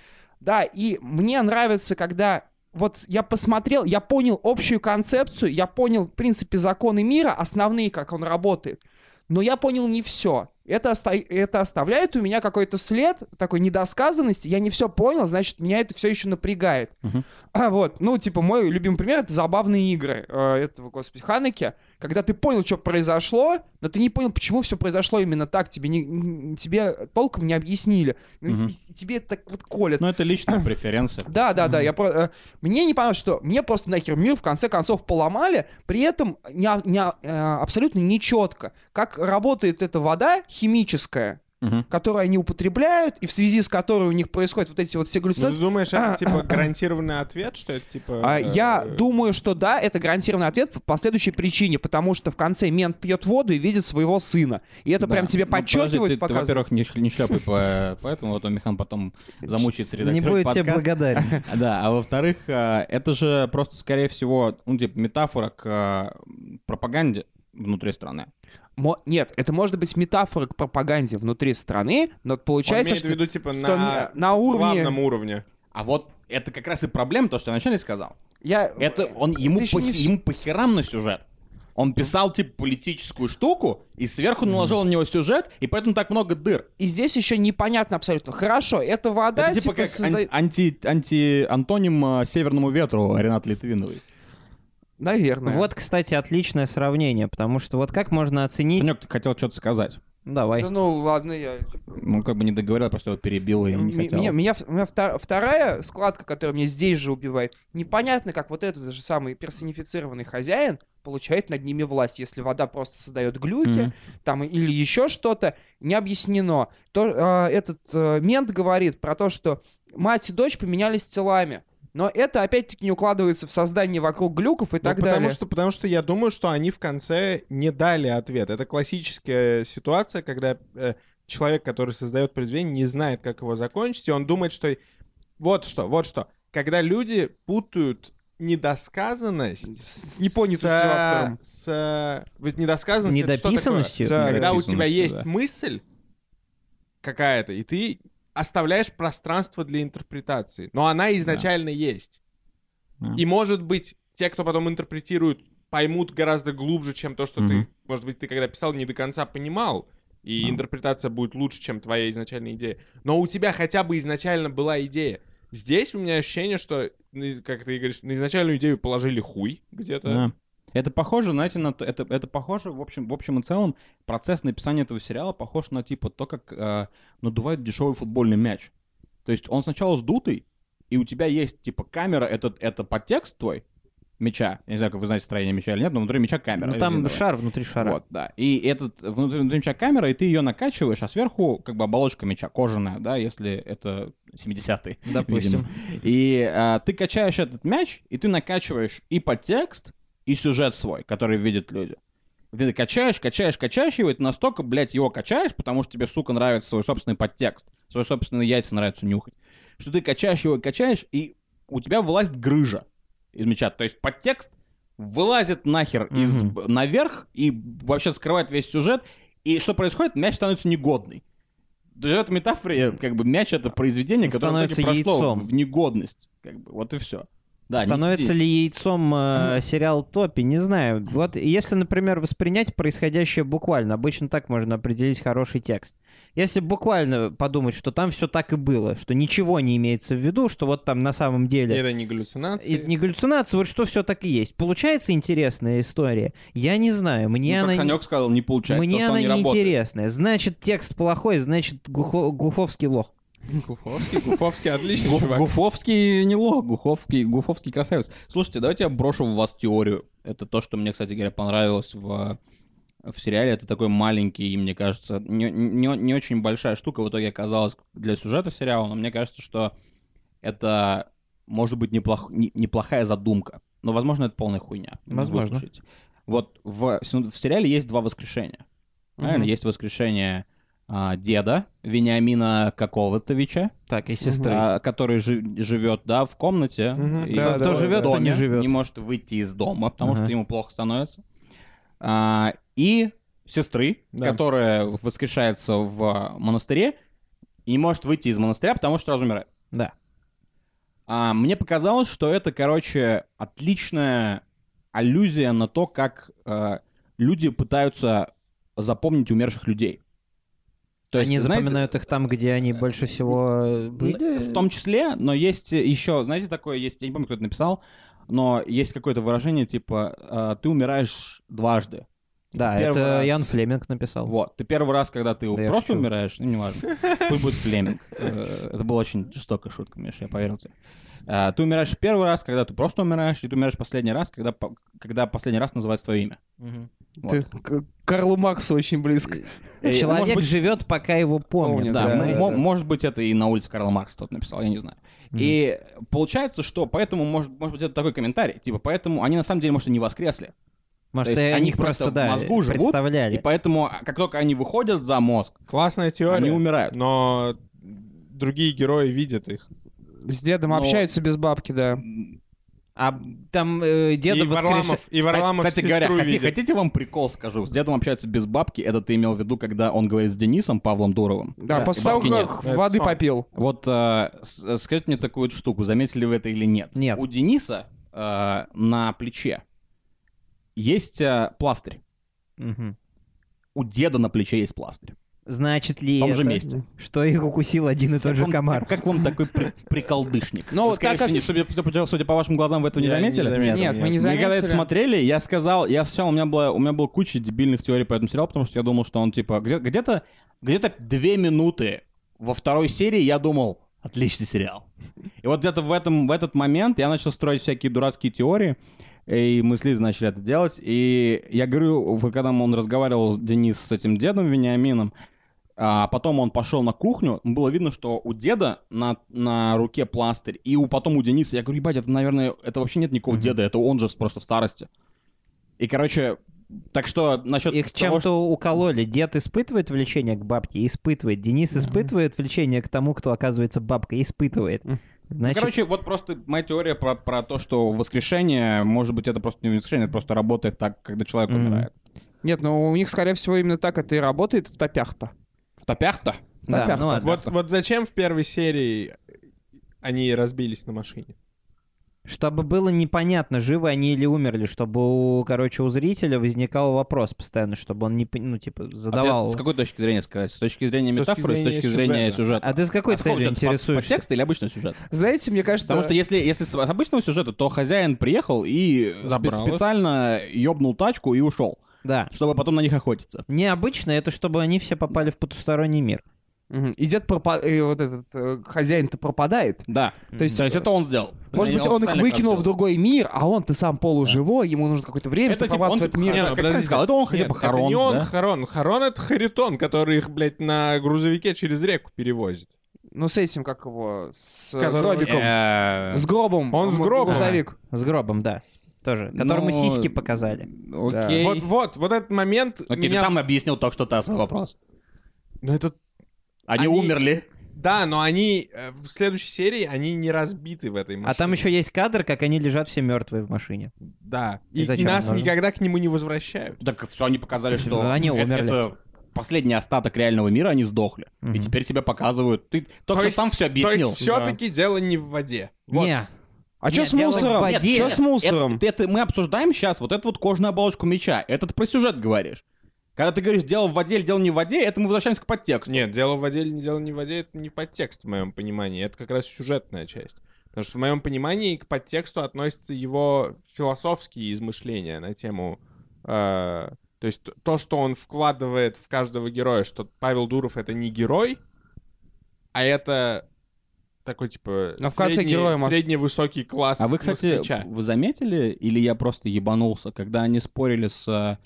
Да, и мне нравится, когда вот я посмотрел, я понял общую концепцию, я понял, в принципе, законы мира, основные, как он работает. Но я понял не все. Это, оста- это оставляет у меня какой-то след такой недосказанности. Я не все понял, значит, меня это все еще напрягает. Мгм. А вот, ну, типа, мой любимый пример это забавные игры э, этого, господи, Ханеке, когда ты понял, что произошло, но ты не понял, почему все произошло именно так, тебе, не, тебе толком не объяснили. Ну, и- тебе это так вот колет. Ну, это личная преференция. Да, да, да. Я про- э, мне не понравилось, что мне просто нахер мир в конце концов поломали, при этом не, не, э, абсолютно нечетко, как работает эта вода химическая, Мгм. которую они употребляют, и в связи с которой у них происходят вот эти вот все Ну, галлюцинации. ты думаешь, это типа гарантированный ответ, что это типа... А, э, Я думаю, что да, это гарантированный ответ по следующей причине, потому что в конце мент пьет воду и видит своего сына. И это Да. прям тебе Ну, подчеркивает, ты- ты, показывает. во-первых, не, не шляпай по, поэтому, вот он Михан потом замучается Не редактировать будет тебе подкаст. благодарен. Да, а во-вторых, а, это же просто, скорее всего, ну, типа, метафора к а, пропаганде внутри страны. Мо- Нет, это может быть метафора к пропаганде внутри страны, но Он получается, имеет что, в виду типа что на, на уровне... главном уровне. А вот это как раз и проблема, то, что я вначале сказал. Я... Это он, ему, пох- не ему похерам на сюжет. Он писал, типа, политическую штуку, и сверху наложил на него сюжет, и поэтому так много дыр. И здесь еще непонятно абсолютно. Хорошо, это вода, это типа, как созда- ан- анти, анти-антоним а, северному ветру Ренат Литвиновой. Наверное. Вот, кстати, отличное сравнение, потому что вот как можно оценить... Санек, ты хотел что-то сказать. Давай. Да ну ладно, я... Ну, как бы не договорил, просто вот перебил и не хотел. Меня, меня, у меня втор- вторая складка, которая меня здесь же убивает, непонятно, как вот этот же самый персонифицированный хозяин получает над ними власть, если вода просто создает глюки, Мгм. там или еще что-то, не объяснено. То, а, этот э, мент говорит про то, что мать и дочь поменялись телами. Но это опять-таки не укладывается в создание вокруг глюков и Ну, так потому далее. Что, потому что я думаю, что они в конце не дали ответ. Это классическая ситуация, когда э, человек, который создает произведение, не знает, как его закончить, и он думает, что... Вот что, вот что. Когда люди путают недосказанность С непонятостью с, автором. с... Ведь недосказанность это что такое? Недописанностью? Да, Когда у Недописанностью, тебя есть да. мысль какая-то, и ты оставляешь пространство для интерпретации. Но она изначально есть. Да. И, может быть, те, кто потом интерпретирует, поймут гораздо глубже, чем то, что ты, Мгм. может быть, ты когда писал, не до конца понимал. И Да. интерпретация будет лучше, чем твоя изначальная идея. Но у тебя хотя бы изначально была идея. Здесь у меня ощущение, что, ну, как ты говоришь, на изначальную идею положили хуй где-то. Да. Это похоже, знаете, на то, это, это похоже, в общем, в общем и целом, процесс написания этого сериала похож на, типа, то, как э, надувают дешевый футбольный мяч. То есть он сначала сдутый, и у тебя есть, типа, камера, это, это подтекст твой мяча. Я не знаю, как вы знаете строение мяча или нет, но внутри мяча камера. Ну там резиновая. шар внутри шара. Вот, да. И этот внутри, внутри мяча камера, и ты ее накачиваешь, а сверху как бы оболочка мяча кожаная, да, если это 70-й. Допустим. видимо. И а, ты качаешь этот мяч, и ты накачиваешь и подтекст, и сюжет свой, который видят люди. Ты качаешь, качаешь, качаешь его, и ты настолько, блядь, его качаешь, потому что тебе, сука, нравится свой собственный подтекст, свой собственные яйца нравится нюхать, что ты качаешь его, качаешь, и у тебя вылазит грыжа из мяча. То есть подтекст вылазит нахер из, Мгм. наверх и вообще скрывает весь сюжет. И что происходит? Мяч становится негодный. То есть в этой метафоре, как бы, мяч — это произведение, которое становится прошло яйцом. в негодность. Как бы, вот и все. Да, Становится ли яйцом э, сериал Топи, не знаю. Вот если, например, воспринять происходящее буквально, обычно так можно определить хороший текст. Если буквально подумать, что там все так и было, что ничего не имеется в виду, что вот там на самом деле... это не галлюцинации. Это не галлюцинация, вот что все так и есть. Получается интересная история? Я не знаю, мне Ну, она... Ханек сказал, не получается, Мне то, она он не не работает. интересная. Значит, текст плохой, значит, Гухо- Гуховский лох. Гуфовский, Гуфовский отличный Гу- чувак. Гуфовский не лох, Гуфовский, Гуфовский красавец. Слушайте, давайте я брошу в вас теорию. Это то, что мне, кстати говоря, понравилось в, в сериале. Это такой маленький, мне кажется, не, не, не очень большая штука в итоге оказалась для сюжета сериала, но мне кажется, что это может быть неплох, не- неплохая задумка. Но, возможно, это полная хуйня. Возможно. Вот в, в сериале есть два воскрешения. Правильно? Мгм. Есть воскрешение а, деда Вениамина какого-то Вича, Так, и сестры. а, который жи- живет, да, в комнате. Мгм, и да, кто да, живет, да. кто не живет. Не может выйти из дома, потому Ага. что ему плохо становится. А, и сестры, Да. которая воскрешается в монастыре и не может выйти из монастыря, потому что сразу умирает. Да. А, мне показалось, что это, короче, отличная аллюзия на то, как э, люди пытаются запомнить умерших людей. То Они знаете, запоминают их там, где они больше всего э, были. в том числе, но есть еще, знаете, такое есть, я не помню, кто это написал, но есть какое-то выражение типа э, «ты умираешь дважды». Да, первый это раз- Ян Флеминг написал. Вот, ты первый раз, когда ты Да просто умираешь, ну, неважно, пусть будет Флеминг. Э, Это была очень жестокая шутка, Миша, я поверил тебе. Э, Ты умираешь первый раз, когда ты просто умираешь, и ты умираешь последний раз, когда, когда последний раз называется твое имя. Мгм. Ты к Карлу Марксу очень близко. Человек может быть, живет, пока его помнят. Да, да, да. мо- может быть, это и на улице Карла Маркса тот написал, я не знаю. И получается, что поэтому, может, может быть, это такой комментарий, типа, поэтому они на самом деле, может, и не воскресли. Может, есть они просто, просто в да, мозгу живут, представляли. И поэтому, а, как только они выходят за мозг, Классная теория. они умирают. Но другие герои видят их. С дедом Но- общаются без бабки, да. А там э, деда и воскреш- Варламов, и Варламов Кстати говоря, сестру хоти- видит. хотите вам прикол скажу? С дедом общаются без бабки. Это ты имел в виду, когда он говорит с Денисом Павлом Дуровым? Да, Да, после того, бабки нет. как Это воды сон. попил. Вот э, с- скажите мне такую вот штуку, заметили вы это или нет? Нет. У Дениса э, на плече есть э, пластырь. Мгм. У деда на плече есть пластырь. Значит ли В том же это, месте. что их укусил один и тот Как же вам- комар? Как вам такой при- приколдышник? Ну, скорее так как- не- судя, судя- судя по вашим глазам, вы этого не Я не заметили? заметил. Нет, мы не Мы когда это заметили. смотрели, я сказал, я сначала, у меня была, у меня была куча дебильных теорий по этому сериалу, потому что я думал, что он типа где, где-то, где-то две минуты во второй серии я думал, отличный сериал. И вот где-то в этом, в этот момент я начал строить всякие дурацкие теории, и мы с Лизой начали это делать, и я говорю, когда он разговаривал, Денис, с этим дедом Вениамином, а потом он пошел на кухню, было видно, что у деда на, на руке пластырь, и у, потом у Дениса, я говорю, ебать, это, наверное, это вообще нет никакого деда, это он же просто в старости. И, короче, так что насчет Их того, что- чем-то укололи. Дед испытывает влечение к бабке? Испытывает. Денис испытывает влечение к тому, кто оказывается бабкой? Испытывает. Ну, Значит, короче, вот просто моя теория про, про то, что воскрешение, может быть, это просто не воскрешение, это просто работает так, когда человек Мгм. умирает. Нет, ну у них, скорее всего, именно так это и работает в топях-то. В топях-то? да, топях-то. ну ладно. Вот, вот зачем в первой серии они разбились на машине? Чтобы было непонятно, живы они или умерли, чтобы, у, короче, у зрителя возникал вопрос постоянно, чтобы он не, ну, типа, А задавал... ты с какой точки зрения сказать? С точки зрения С точки метафоры, с зрения точки зрения сюжета. сюжета? А ты с какой А с целью сюжета? По- интересуешься? Подтекста или обычного сюжета? Знаете, мне кажется... Потому что если, если с обычного сюжета, то хозяин приехал и Забрал специально ёбнул тачку и ушел, Да. чтобы потом на них охотиться. Необычно это, чтобы они все попали в потусторонний мир. Мгм. И дед пропа- и вот этот э, хозяин-то пропадает. Да. То есть, То есть это он сделал. может быть, он их выкинул в другой мир, а он-то сам полуживой, ему нужно какое-то время, Это чтобы типа он в этот типа мир. Не, ну, как- ты сказал, это он хотя Нет, бы Харон, это не он да? Харон. Харон — это Харитон, который их, блядь, на грузовике через реку перевозит. Ну, с этим, как его, с э, Которого- гробиком. Э, С гробом. Он с гробом. Грузовик. С гробом, да. Тоже. Которому Ну, сиськи показали. Окей. Вот, вот, вот этот момент Окей, меня... ты там объяснил только что ты свой вопрос. Ну, это... Они, Они- умерли. Да, но они э, в следующей серии, они не разбиты в этой машине. А там еще есть кадр, как они лежат все мертвые в машине. Да. И И, зачем нас нужно? никогда к нему не возвращают. Так все, они показали, что Они это- умерли. это последний остаток реального мира, они сдохли. И Мгм. теперь тебя показывают. Ты только что есть- сам все То объяснил. есть все-таки дело не в воде. Вот. Не. А что Нет, с мусором? воде. Что с мусором? Это, это мы обсуждаем сейчас вот эту вот кожаную оболочку меча. Это ты про сюжет говоришь. Когда ты говоришь дело в воде или дело не в воде, это мы возвращаемся к подтексту. Нет, дело в воде или не дело не в воде, это не подтекст в моем понимании, это как раз сюжетная часть. Потому что в моем понимании к подтексту относятся его философские измышления на тему... э, то есть то, что он вкладывает в каждого героя, что Павел Дуров — это не герой, а это такой, типа, Но в конце средний- героя, Макс. средний высокий класс А вы, кстати, москвича. вы заметили, или я просто ебанулся, когда они спорили с э,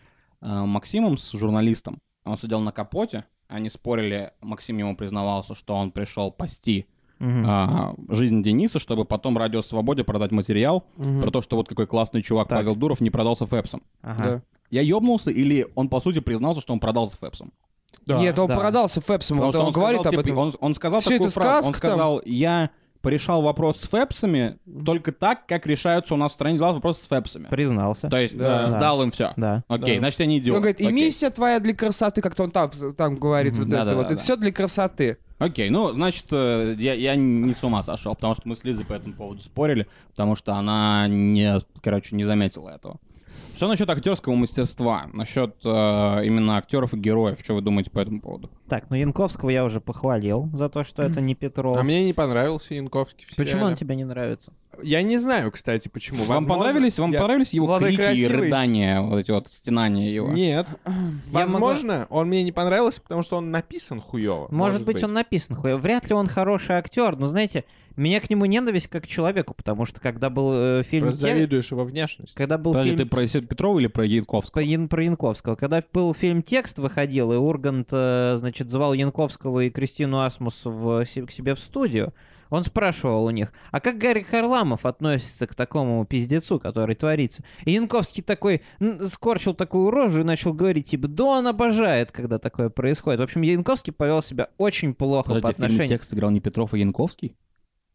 Максимом, с журналистом, он сидел на капоте, они спорили, Максим ему признавался, что он пришел пасти Мгм. а, жизнь Дениса, чтобы потом Радио Свободе продать материал Мгм. про то, что вот какой классный чувак Так. Павел Дуров не продался Фэпсом. Ага. Да. Я ёбнулся, или он, по сути, признался, что он продался Фэпсом? Нет, он да. продался Фэпсом, Потому он, что он, говорит сказал, об типа, этом. Он, он сказал Всё такую это фразу. Он сказка там. сказал, я порешал вопрос с Фэпсами только так, как решаются у нас в стране дела вопросы с Фэпсами. Признался. То есть Да. э, сдал им все. Да. Окей, Да. значит, я не идиот. Он говорит, и Окей. миссия твоя для красоты, как-то он там, там говорит Мгм. вот Да, это да, вот. да, это да. все для красоты. Окей, ну, значит, э, я, я не с ума сошел, потому что мы с Лизой по этому поводу спорили, потому что она, не, короче, не заметила этого. Что насчет актерского мастерства? Насчет э, именно актеров и героев? Что вы думаете по этому поводу? Так, ну Янковского я уже похвалил за то, что это не Петров. А мне не понравился Янковский в Почему сериале. он тебе не нравится? Я не знаю, кстати, почему. Вам Возможно, понравились, вам я- понравились его Молодой, крики и красивый. рыдания, вот эти вот стенания его? Нет. Возможно, он мне не понравился, потому что он написан хуёво. Может, быть, он написан хуй. Вряд ли он хороший актер, но знаете, меня к нему ненависть как к человеку, потому что когда был э, фильм... Просто «Те», завидуешь его внешности. Когда был Подожди, фильм ты про Петрова или про про, Янковского? Ян- про Янковского. Когда был фильм «Текст» выходил, и Ургант, э, значит, звал Янковского и Кристину Асмус в, к себе в студию, он спрашивал у них, а как Гарри Харламов относится к такому пиздецу, который творится? И Янковский такой скорчил такую рожу и начал говорить, типа, да он обожает, когда такое происходит. В общем, Янковский повел себя очень плохо по Подожди, фильме отношению... текст играл не Петров, а Янковский?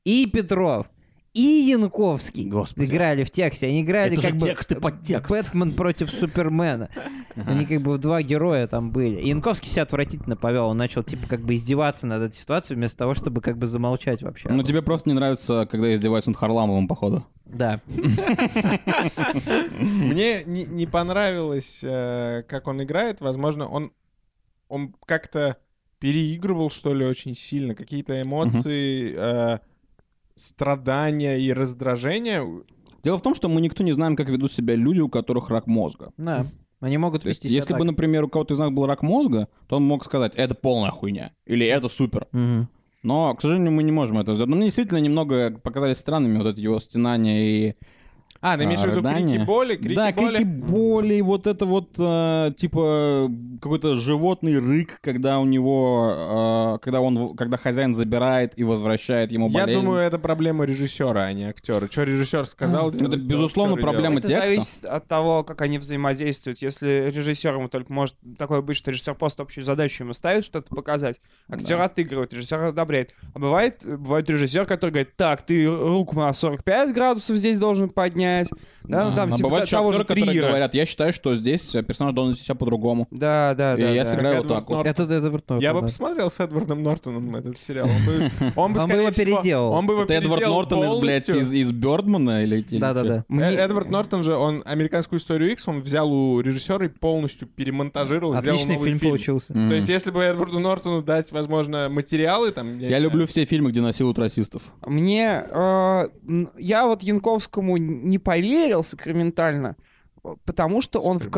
И Петров, и Янковский Господи. играли в тексте. Они играли Это же как бы текст и подтекст. Бэтмен против Супермена. Они как бы два героя там были. И Янковский себя отвратительно повел. Он начал типа как бы издеваться над этой ситуацией вместо того, чтобы как бы замолчать вообще. Ну, тебе просто не нравится, когда издеваются над Харламовым, походу. Да. Мне не, понравилось, э, как он играет. Возможно, он, он как-то переигрывал, что ли, очень сильно. Какие-то эмоции, э, страдания и раздражения. Дело в том, что мы никто не знаем, как ведут себя люди, у которых рак мозга. Да. Они могут То есть, вести себя если так. бы, например, у кого-то из нас был рак мозга, то он мог сказать, это полная хуйня, или это супер. Мгм. Но, к сожалению, мы не можем это сделать. Но мне действительно немного показались странными вот эти его стенания и А, ты имеешь в виду крики боли? Крики да, боли? крики боли, вот это вот, э, типа, какой-то животный рык, когда у него, э, когда он, когда хозяин забирает и возвращает ему Я болезнь. думаю, это проблема режиссера, а не актера. Что режиссер сказал, Это, делать, то безусловно, проблема делает. Это текста. зависит от того, как они взаимодействуют. Если режиссер ему только может такое быть, что режиссер просто общую задачу ему ставит что-то показать, актер Да. отыгрывает, режиссер одобряет. А бывает, бывает режиссер, который говорит, так, ты руку на 45 градусов здесь должен поднять. Да, ну там а типа бывают т- того актеры, же которые Триера. говорят, я считаю, что здесь э, персонаж должен вести себя по-другому. Да, да, И да. я да. сыграю вот Эдвард так вот. Это, это вот Я бы да. посмотрел с Эдвардом Нортоном этот сериал. Он бы, он бы, Он бы скорее его переделал. Он бы его Это Эдвард переделал Нортон из, блядь, из, из Бёрдмана или... или Да-да-да. Э, Мне- Эдвард Нортон же, он американскую историю X, он взял у режиссера и полностью перемонтажировал, сделал Отличный новый фильм, получился. То есть, если бы Эдварду Нортону дать, возможно, материалы, там... Я люблю все фильмы, где насилуют расистов. Мне... э, я вот Янковскому не поверил сакраментально, потому что он в,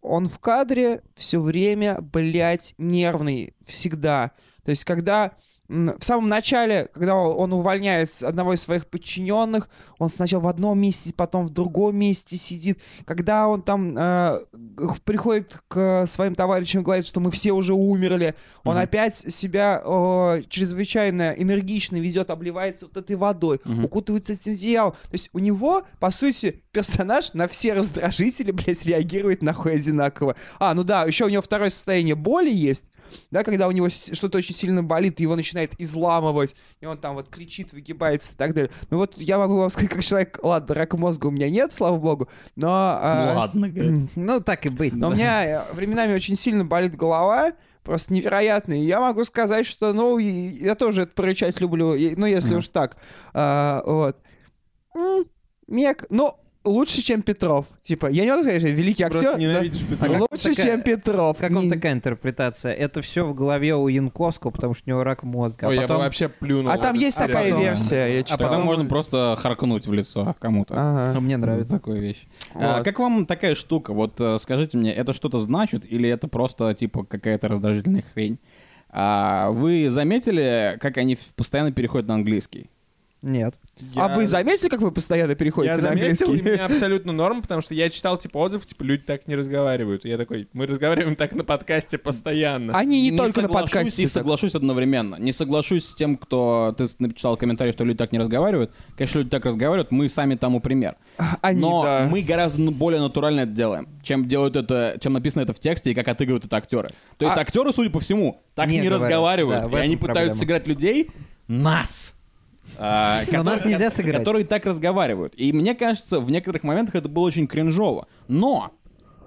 он в кадре все время, блядь, нервный. Всегда. То есть, когда... В самом начале, когда он увольняет одного из своих подчиненных, он сначала в одном месте, потом в другом месте сидит. Когда он там э, приходит к своим товарищам и говорит, что мы все уже умерли, он Мгм. опять себя э, чрезвычайно энергично ведет, обливается вот этой водой, Мгм. укутывается этим одеялом. То есть у него, по сути, персонаж на все раздражители, блядь, реагирует нахуй одинаково. А, ну да, еще у него второе состояние боли есть, да, когда у него что-то очень сильно болит, его начинает изламывать, и он там вот кричит, выгибается и так далее. Ну вот я могу вам сказать, как человек, ладно, рака мозга у меня нет, слава богу, но... а, Ладно, говорит. Ну, так и быть. но у меня э, временами очень сильно болит голова, просто невероятно. И я могу сказать, что, ну, я тоже это прорычать люблю, ну, если уж так. А, вот. Мек, ну, лучше, чем Петров. Типа, я не могу сказать, что великий Просто актер, ненавидишь Петрова. лучше, такая- чем Петров. Как вам Не- такая интерпретация? Это все в голове у Янковского, потому что у него рак мозга. А Ой, я бы потом... вообще плюнул. А там есть сериал. такая потом- версия, я А читал. потом можно просто харкнуть в лицо кому-то. Ага. А Мне нравится. Такая вещь. А, Вот. как вам такая штука? Вот э, скажите мне, это что-то значит или это просто типа какая-то раздражительная хрень? А, вы заметили, как они постоянно переходят на английский? Нет. А Я- вы заметили, как вы постоянно переходите Я на заметил, и английский? мне абсолютно норм, потому что я читал, типа, отзыв, типа, люди так не разговаривают. И я такой, мы разговариваем так на подкасте постоянно. Они не, только на подкасте. и так. соглашусь одновременно. Не соглашусь с тем, кто... Ты написал комментарий, что люди так не разговаривают. Конечно, люди так разговаривают, мы сами тому пример. Они, Но да. мы гораздо более натурально это делаем, чем делают это, чем написано это в тексте и как отыгрывают это актеры. То есть А- актеры, судя по всему, так Не не, говорят. разговаривают. Да, и они этом пытаются проблема. сыграть людей нас. А, Но нас которые- нельзя сыграть. Которые так разговаривают. И мне кажется, в некоторых моментах это было очень кринжово. Но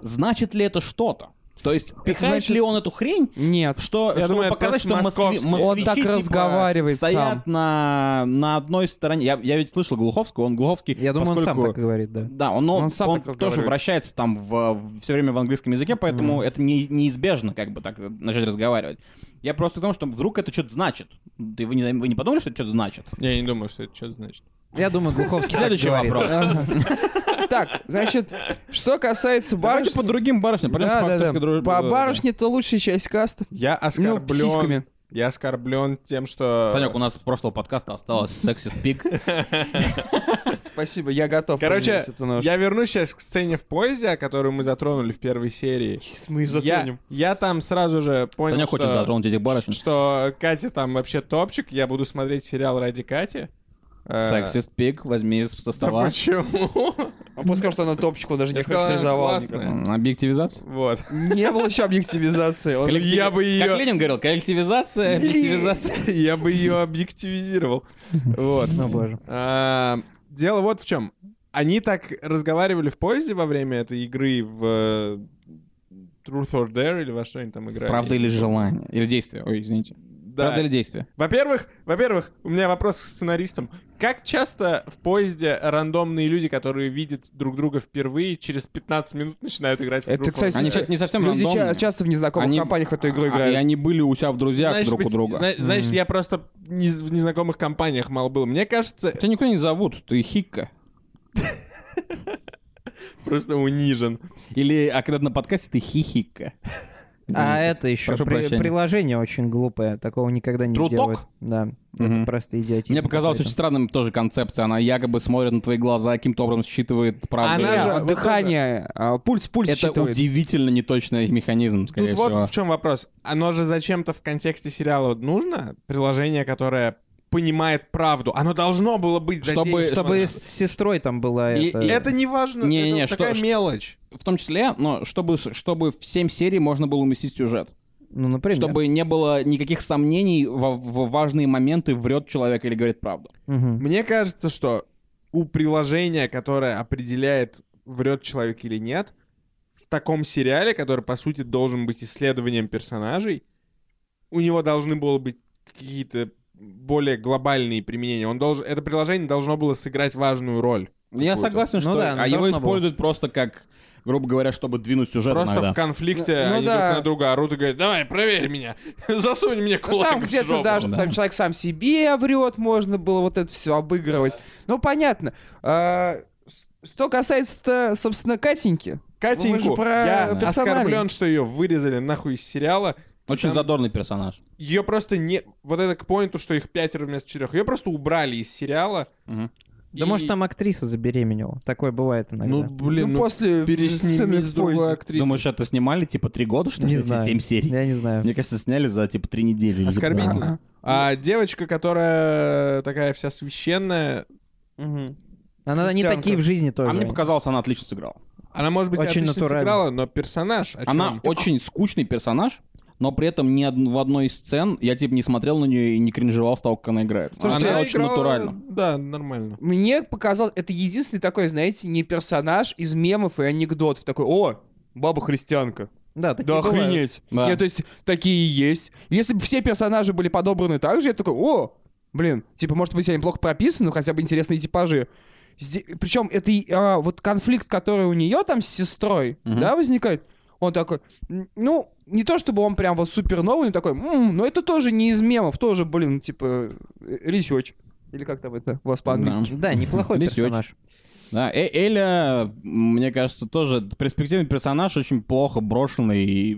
значит ли это что-то? То есть пихает значит- ли он эту хрень, Нет. что, Я чтобы думаю, показать, что москви- московский. москвичи, Он так типа, разговаривает стоят сам. на, на одной стороне. Я, я ведь слышал Глуховского, он Глуховский... Я думаю, он сам поскольку- так говорит, да. Да, он, он, Он сам он тоже вращается там в, все время в английском языке, поэтому это не, неизбежно как бы так начать разговаривать. Я просто к тому, что вдруг это что-то значит. Ты, вы, не, вы не подумали, что это что-то значит? Я не думаю, что это что-то значит. Я думаю, Глуховский Следующий вопрос. Так, значит, что касается Давайте барышни... по другим барышням. Да, да, да. По барышне это лучшая часть каста. Я Ну, оскорблен. Я оскорблен тем, что... Санек, у нас с прошлого подкаста осталось сексист пик. Спасибо, я готов. Короче, я вернусь сейчас к сцене в поезде, которую мы затронули в первой серии. Мы Я, затронем. я там сразу же понял, Санек что, хочет затронуть этих барышень. что Катя там вообще топчик. Я буду смотреть сериал ради Кати. Э, Сексист пик, возьми из Да состава. почему? Он просто сказал, что она топчик, он даже не характеризовал. Объективизация. Вот. Не было еще объективизации. Он- Коллектив- я бы её- Как Ленин говорил, коллективизация, объективизация. Я бы ее объективизировал. Вот. О, боже. А, Дело вот в чем. Они так разговаривали в поезде во время этой игры в э, Truth or Dare или во что они там играли. Правда или желание? Или действие? Ой, извините. Да. Правда или действие? Во-первых, во-первых, у меня вопрос к сценаристам. Как часто в поезде рандомные люди, которые видят друг друга впервые, через 15 минут начинают играть в Это, or кстати, Они, кстати, не совсем Люди ча- часто в незнакомых Они- компаниях в эту игру А- играют. И они были у себя в друзьях Значит, друг у быть, друга. зна- Значит, я просто не- в незнакомых компаниях мало был. Мне кажется, Тебя никто не зовут, ты хикка. просто унижен. Или, а когда ты на подкасте, ты А это еще Прошу при- прощения. приложение очень глупое, такого никогда не Труток? сделают. Да, это просто идиотизм. Мне показалось какой-то. очень странным тоже концепция. Она якобы смотрит на твои глаза, каким-то образом считывает правду. Она же- вот Дыхание, а, пульс, пульс Это считывает. удивительно неточный механизм, скорее Тут вот всего. в чем вопрос. Оно же зачем-то в контексте сериала нужно? Приложение, которое понимает правду. Оно должно было быть Чтобы-. Чтобы с сестрой там была И- это... и- Это не важно. Не-не-не, это что- такая что- мелочь. В том числе, но чтобы, чтобы в 7 серий можно было уместить сюжет. Ну, например. Чтобы не было никаких сомнений во- в важные моменты, врет человек или говорит правду. Мгм. Мне кажется, что у приложения, которое определяет, врет человек или нет, в таком сериале, который, по сути, должен быть исследованием персонажей, у него должны было быть какие-то более глобальные применения. Он должен, это приложение должно было сыграть важную роль. Я какую-то. согласен, Ну что... да, а его должно было. используют просто как, грубо говоря, чтобы двинуть сюжет Просто иногда. в конфликте Ну они да. друг на друга орут и говорят, давай, проверь меня, засунь мне Ну, кулак там в где-то, жопу». да, что да. там человек сам себе врет, можно было вот это все обыгрывать. Ну, понятно. А, Что касается, собственно, Катеньки. Катеньку, про я персоналей. оскорблен, что ее вырезали нахуй из сериала. Очень Там- задорный персонаж. Ее просто не... Вот это к поинту, что их пятеро вместо четырех. Ее просто убрали из сериала. Да И- может там актриса забеременела. Такое бывает иногда. Ну, блин, ну, ну, после пересними сцены с другой актрисой. Думаешь, это снимали типа три года, что не ли, знаю. семь серий? Я не знаю. Мне кажется, сняли за типа три недели. Оскорбительно. Ага. А девочка, которая такая вся священная, Мгм. Она не такие в жизни тоже. А мне показалось, она отлично сыграла. она, может быть, Очень отлично натурально. сыграла, но персонаж... о Она чём? очень скучный персонаж, но при этом ни од- в одной из сцен я типа не смотрел на нее и не кринжевал с того, как она играет. Слушайте, она Она очень играла- натурально. Да, нормально. Мне показалось, это единственный такой, знаете, не персонаж из мемов и анекдотов. Такой, о, баба-христианка. Да, такие Да бывают. охренеть. Да. Нет, то есть такие есть. Если бы все персонажи были подобраны так же, я такой, о, блин, типа, может быть, они плохо прописаны, но хотя бы интересные типажи. Причем это а, вот конфликт, который у нее там с сестрой, Мгм. да, возникает. Он такой, ну, не то чтобы он прям вот супер новый, но такой, «М, но это тоже не из мемов, тоже, блин, типа, ресеч. Или как там это у вас по-английски? Да, неплохой персонаж. Да, Э- Эля, мне кажется, тоже перспективный персонаж, очень плохо брошенный и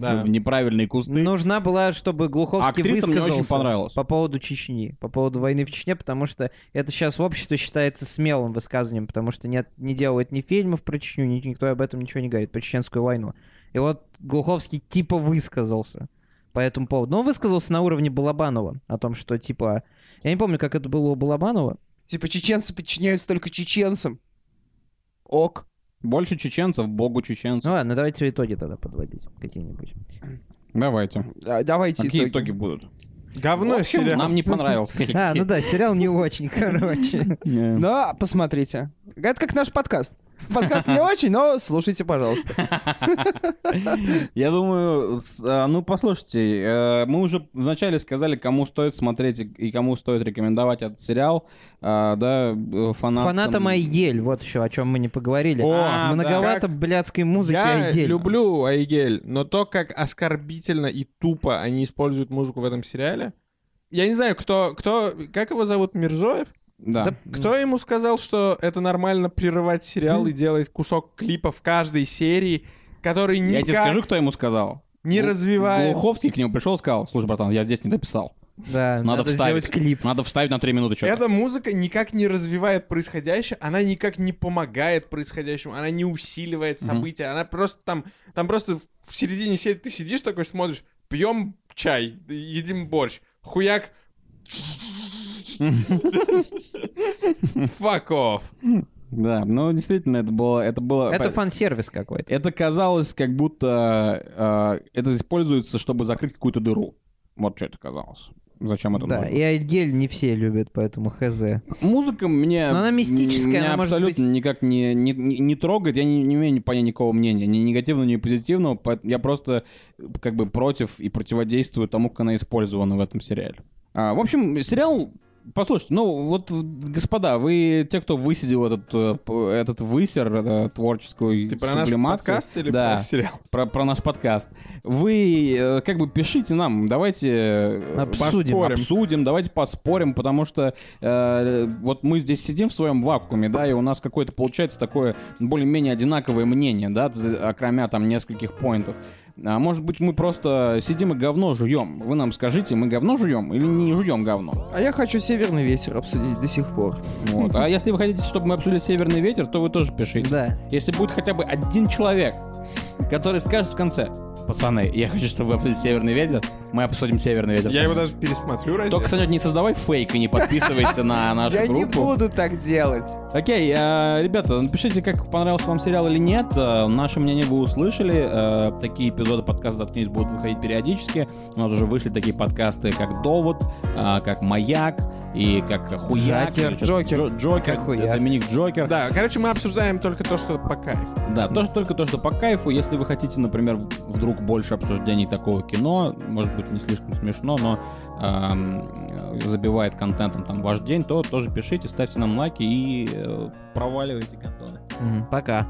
Да. в неправильные кусты. Нужна была, чтобы Глуховский Актриса мне высказался очень понравилась. по поводу Чечни, по поводу войны в Чечне, потому что это сейчас в обществе считается смелым высказыванием, потому что нет, не делают ни фильмов про Чечню, ни, никто об этом ничего не говорит, про Чеченскую войну. И вот Глуховский типа высказался по этому поводу. Но он высказался на уровне Балабанова о том, что типа... Я не помню, как это было у Балабанова. Типа, чеченцы подчиняются только чеченцам. Ок. Больше чеченцев, богу чеченцев. Ну ладно, давайте итоги тогда подводить какие-нибудь. Давайте. А, Давайте Какие итоги. итоги будут? Говно В общем, сериал. нам не понравился. А, ну да, сериал не очень, короче. Но посмотрите. Это как наш подкаст. Подкаст не очень, но слушайте, пожалуйста. Я думаю, а, ну послушайте, э, мы уже вначале сказали, кому стоит смотреть и- кому стоит рекомендовать этот сериал, а, да, э, фанатам. Фанатам Айгель, вот еще о чем мы не поговорили. О, А, да. Многовато блядской музыки Я Айгель. люблю Айгель, но то, как оскорбительно и тупо они используют музыку в этом сериале. Я не знаю, кто, кто, как его зовут, Мирзоев? Да. Да, Кто ему сказал, что это нормально прерывать сериал и делать кусок клипа в каждой серии, который Я тебе никак скажу, кто ему сказал. не Глу- развивает... Глуховский к нему пришел и сказал, слушай, братан, я здесь не дописал. Да, Надо, вставить сделать клип. Надо вставить на три минуты что-то. Эта музыка никак не развивает происходящее, она никак не помогает происходящему, она не усиливает события, она просто там, там просто в середине серии ты сидишь такой смотришь, пьем чай, едим борщ, хуяк. Fuck off. Да, ну действительно, это было... Это, было, Это фан-сервис какой-то. это казалось, как будто э, это используется, чтобы закрыть какую-то дыру. Вот что это казалось. Зачем это Да, нужно? и Айгель не все любят, поэтому хз. Музыка мне... Но она мистическая, меня она может абсолютно никак не, не, не, не трогает. Я не, не имею понять никакого мнения. Ни негативного, ни позитивного. Я просто как бы против и противодействую тому, как она использована в этом сериале. А, в общем, сериал... Послушайте, ну вот, господа, вы те, кто высидел этот, э, этот высер э, творческую Ты про наш сублимацию, подкаст или да, про сериал? про, про наш подкаст. Вы э, как бы пишите нам, давайте Обсудим. поспорим, обсудим, давайте поспорим, потому что э, вот мы здесь сидим в своем вакууме, да, и у нас какое-то получается такое более-менее одинаковое мнение, да, окромя там нескольких поинтов. А может быть, мы просто сидим и говно жуем. Вы нам скажите, мы говно жуем или не жуем говно? А я хочу «Северный ветер» обсудить до сих пор. Вот. А если вы хотите, чтобы мы обсудили Северный ветер, то вы тоже пишите. Да. Если будет хотя бы один человек, который скажет в конце, пацаны, я хочу, чтобы вы обсудили Северный ветер, мы обсудим Северный ветер. Я его даже пересмотрю ради Только, Санек, не создавай фейк и не подписывайся на нашу Я не группу. буду так делать. Окей, э, ребята, напишите, как понравился вам сериал или нет. Э, наше мнение вы услышали. Э, такие эпизоды подкаста «Заткнись» будут выходить периодически. У нас уже вышли такие подкасты, как «Довод», как «Маяк» и как «Хуяк». Джокер. Джокер. Джо- Джокер. Как «Хуяк». Доминик Джокер. Да, короче, мы обсуждаем только то, что по кайфу. Да, то, что- только то, что по кайфу. Если вы хотите, например, вдруг больше обсуждений такого кино, может быть, не слишком смешно, но э, забивает контентом там ваш день, то тоже пишите, ставьте нам лайки и э, проваливайте гандоны. Пока.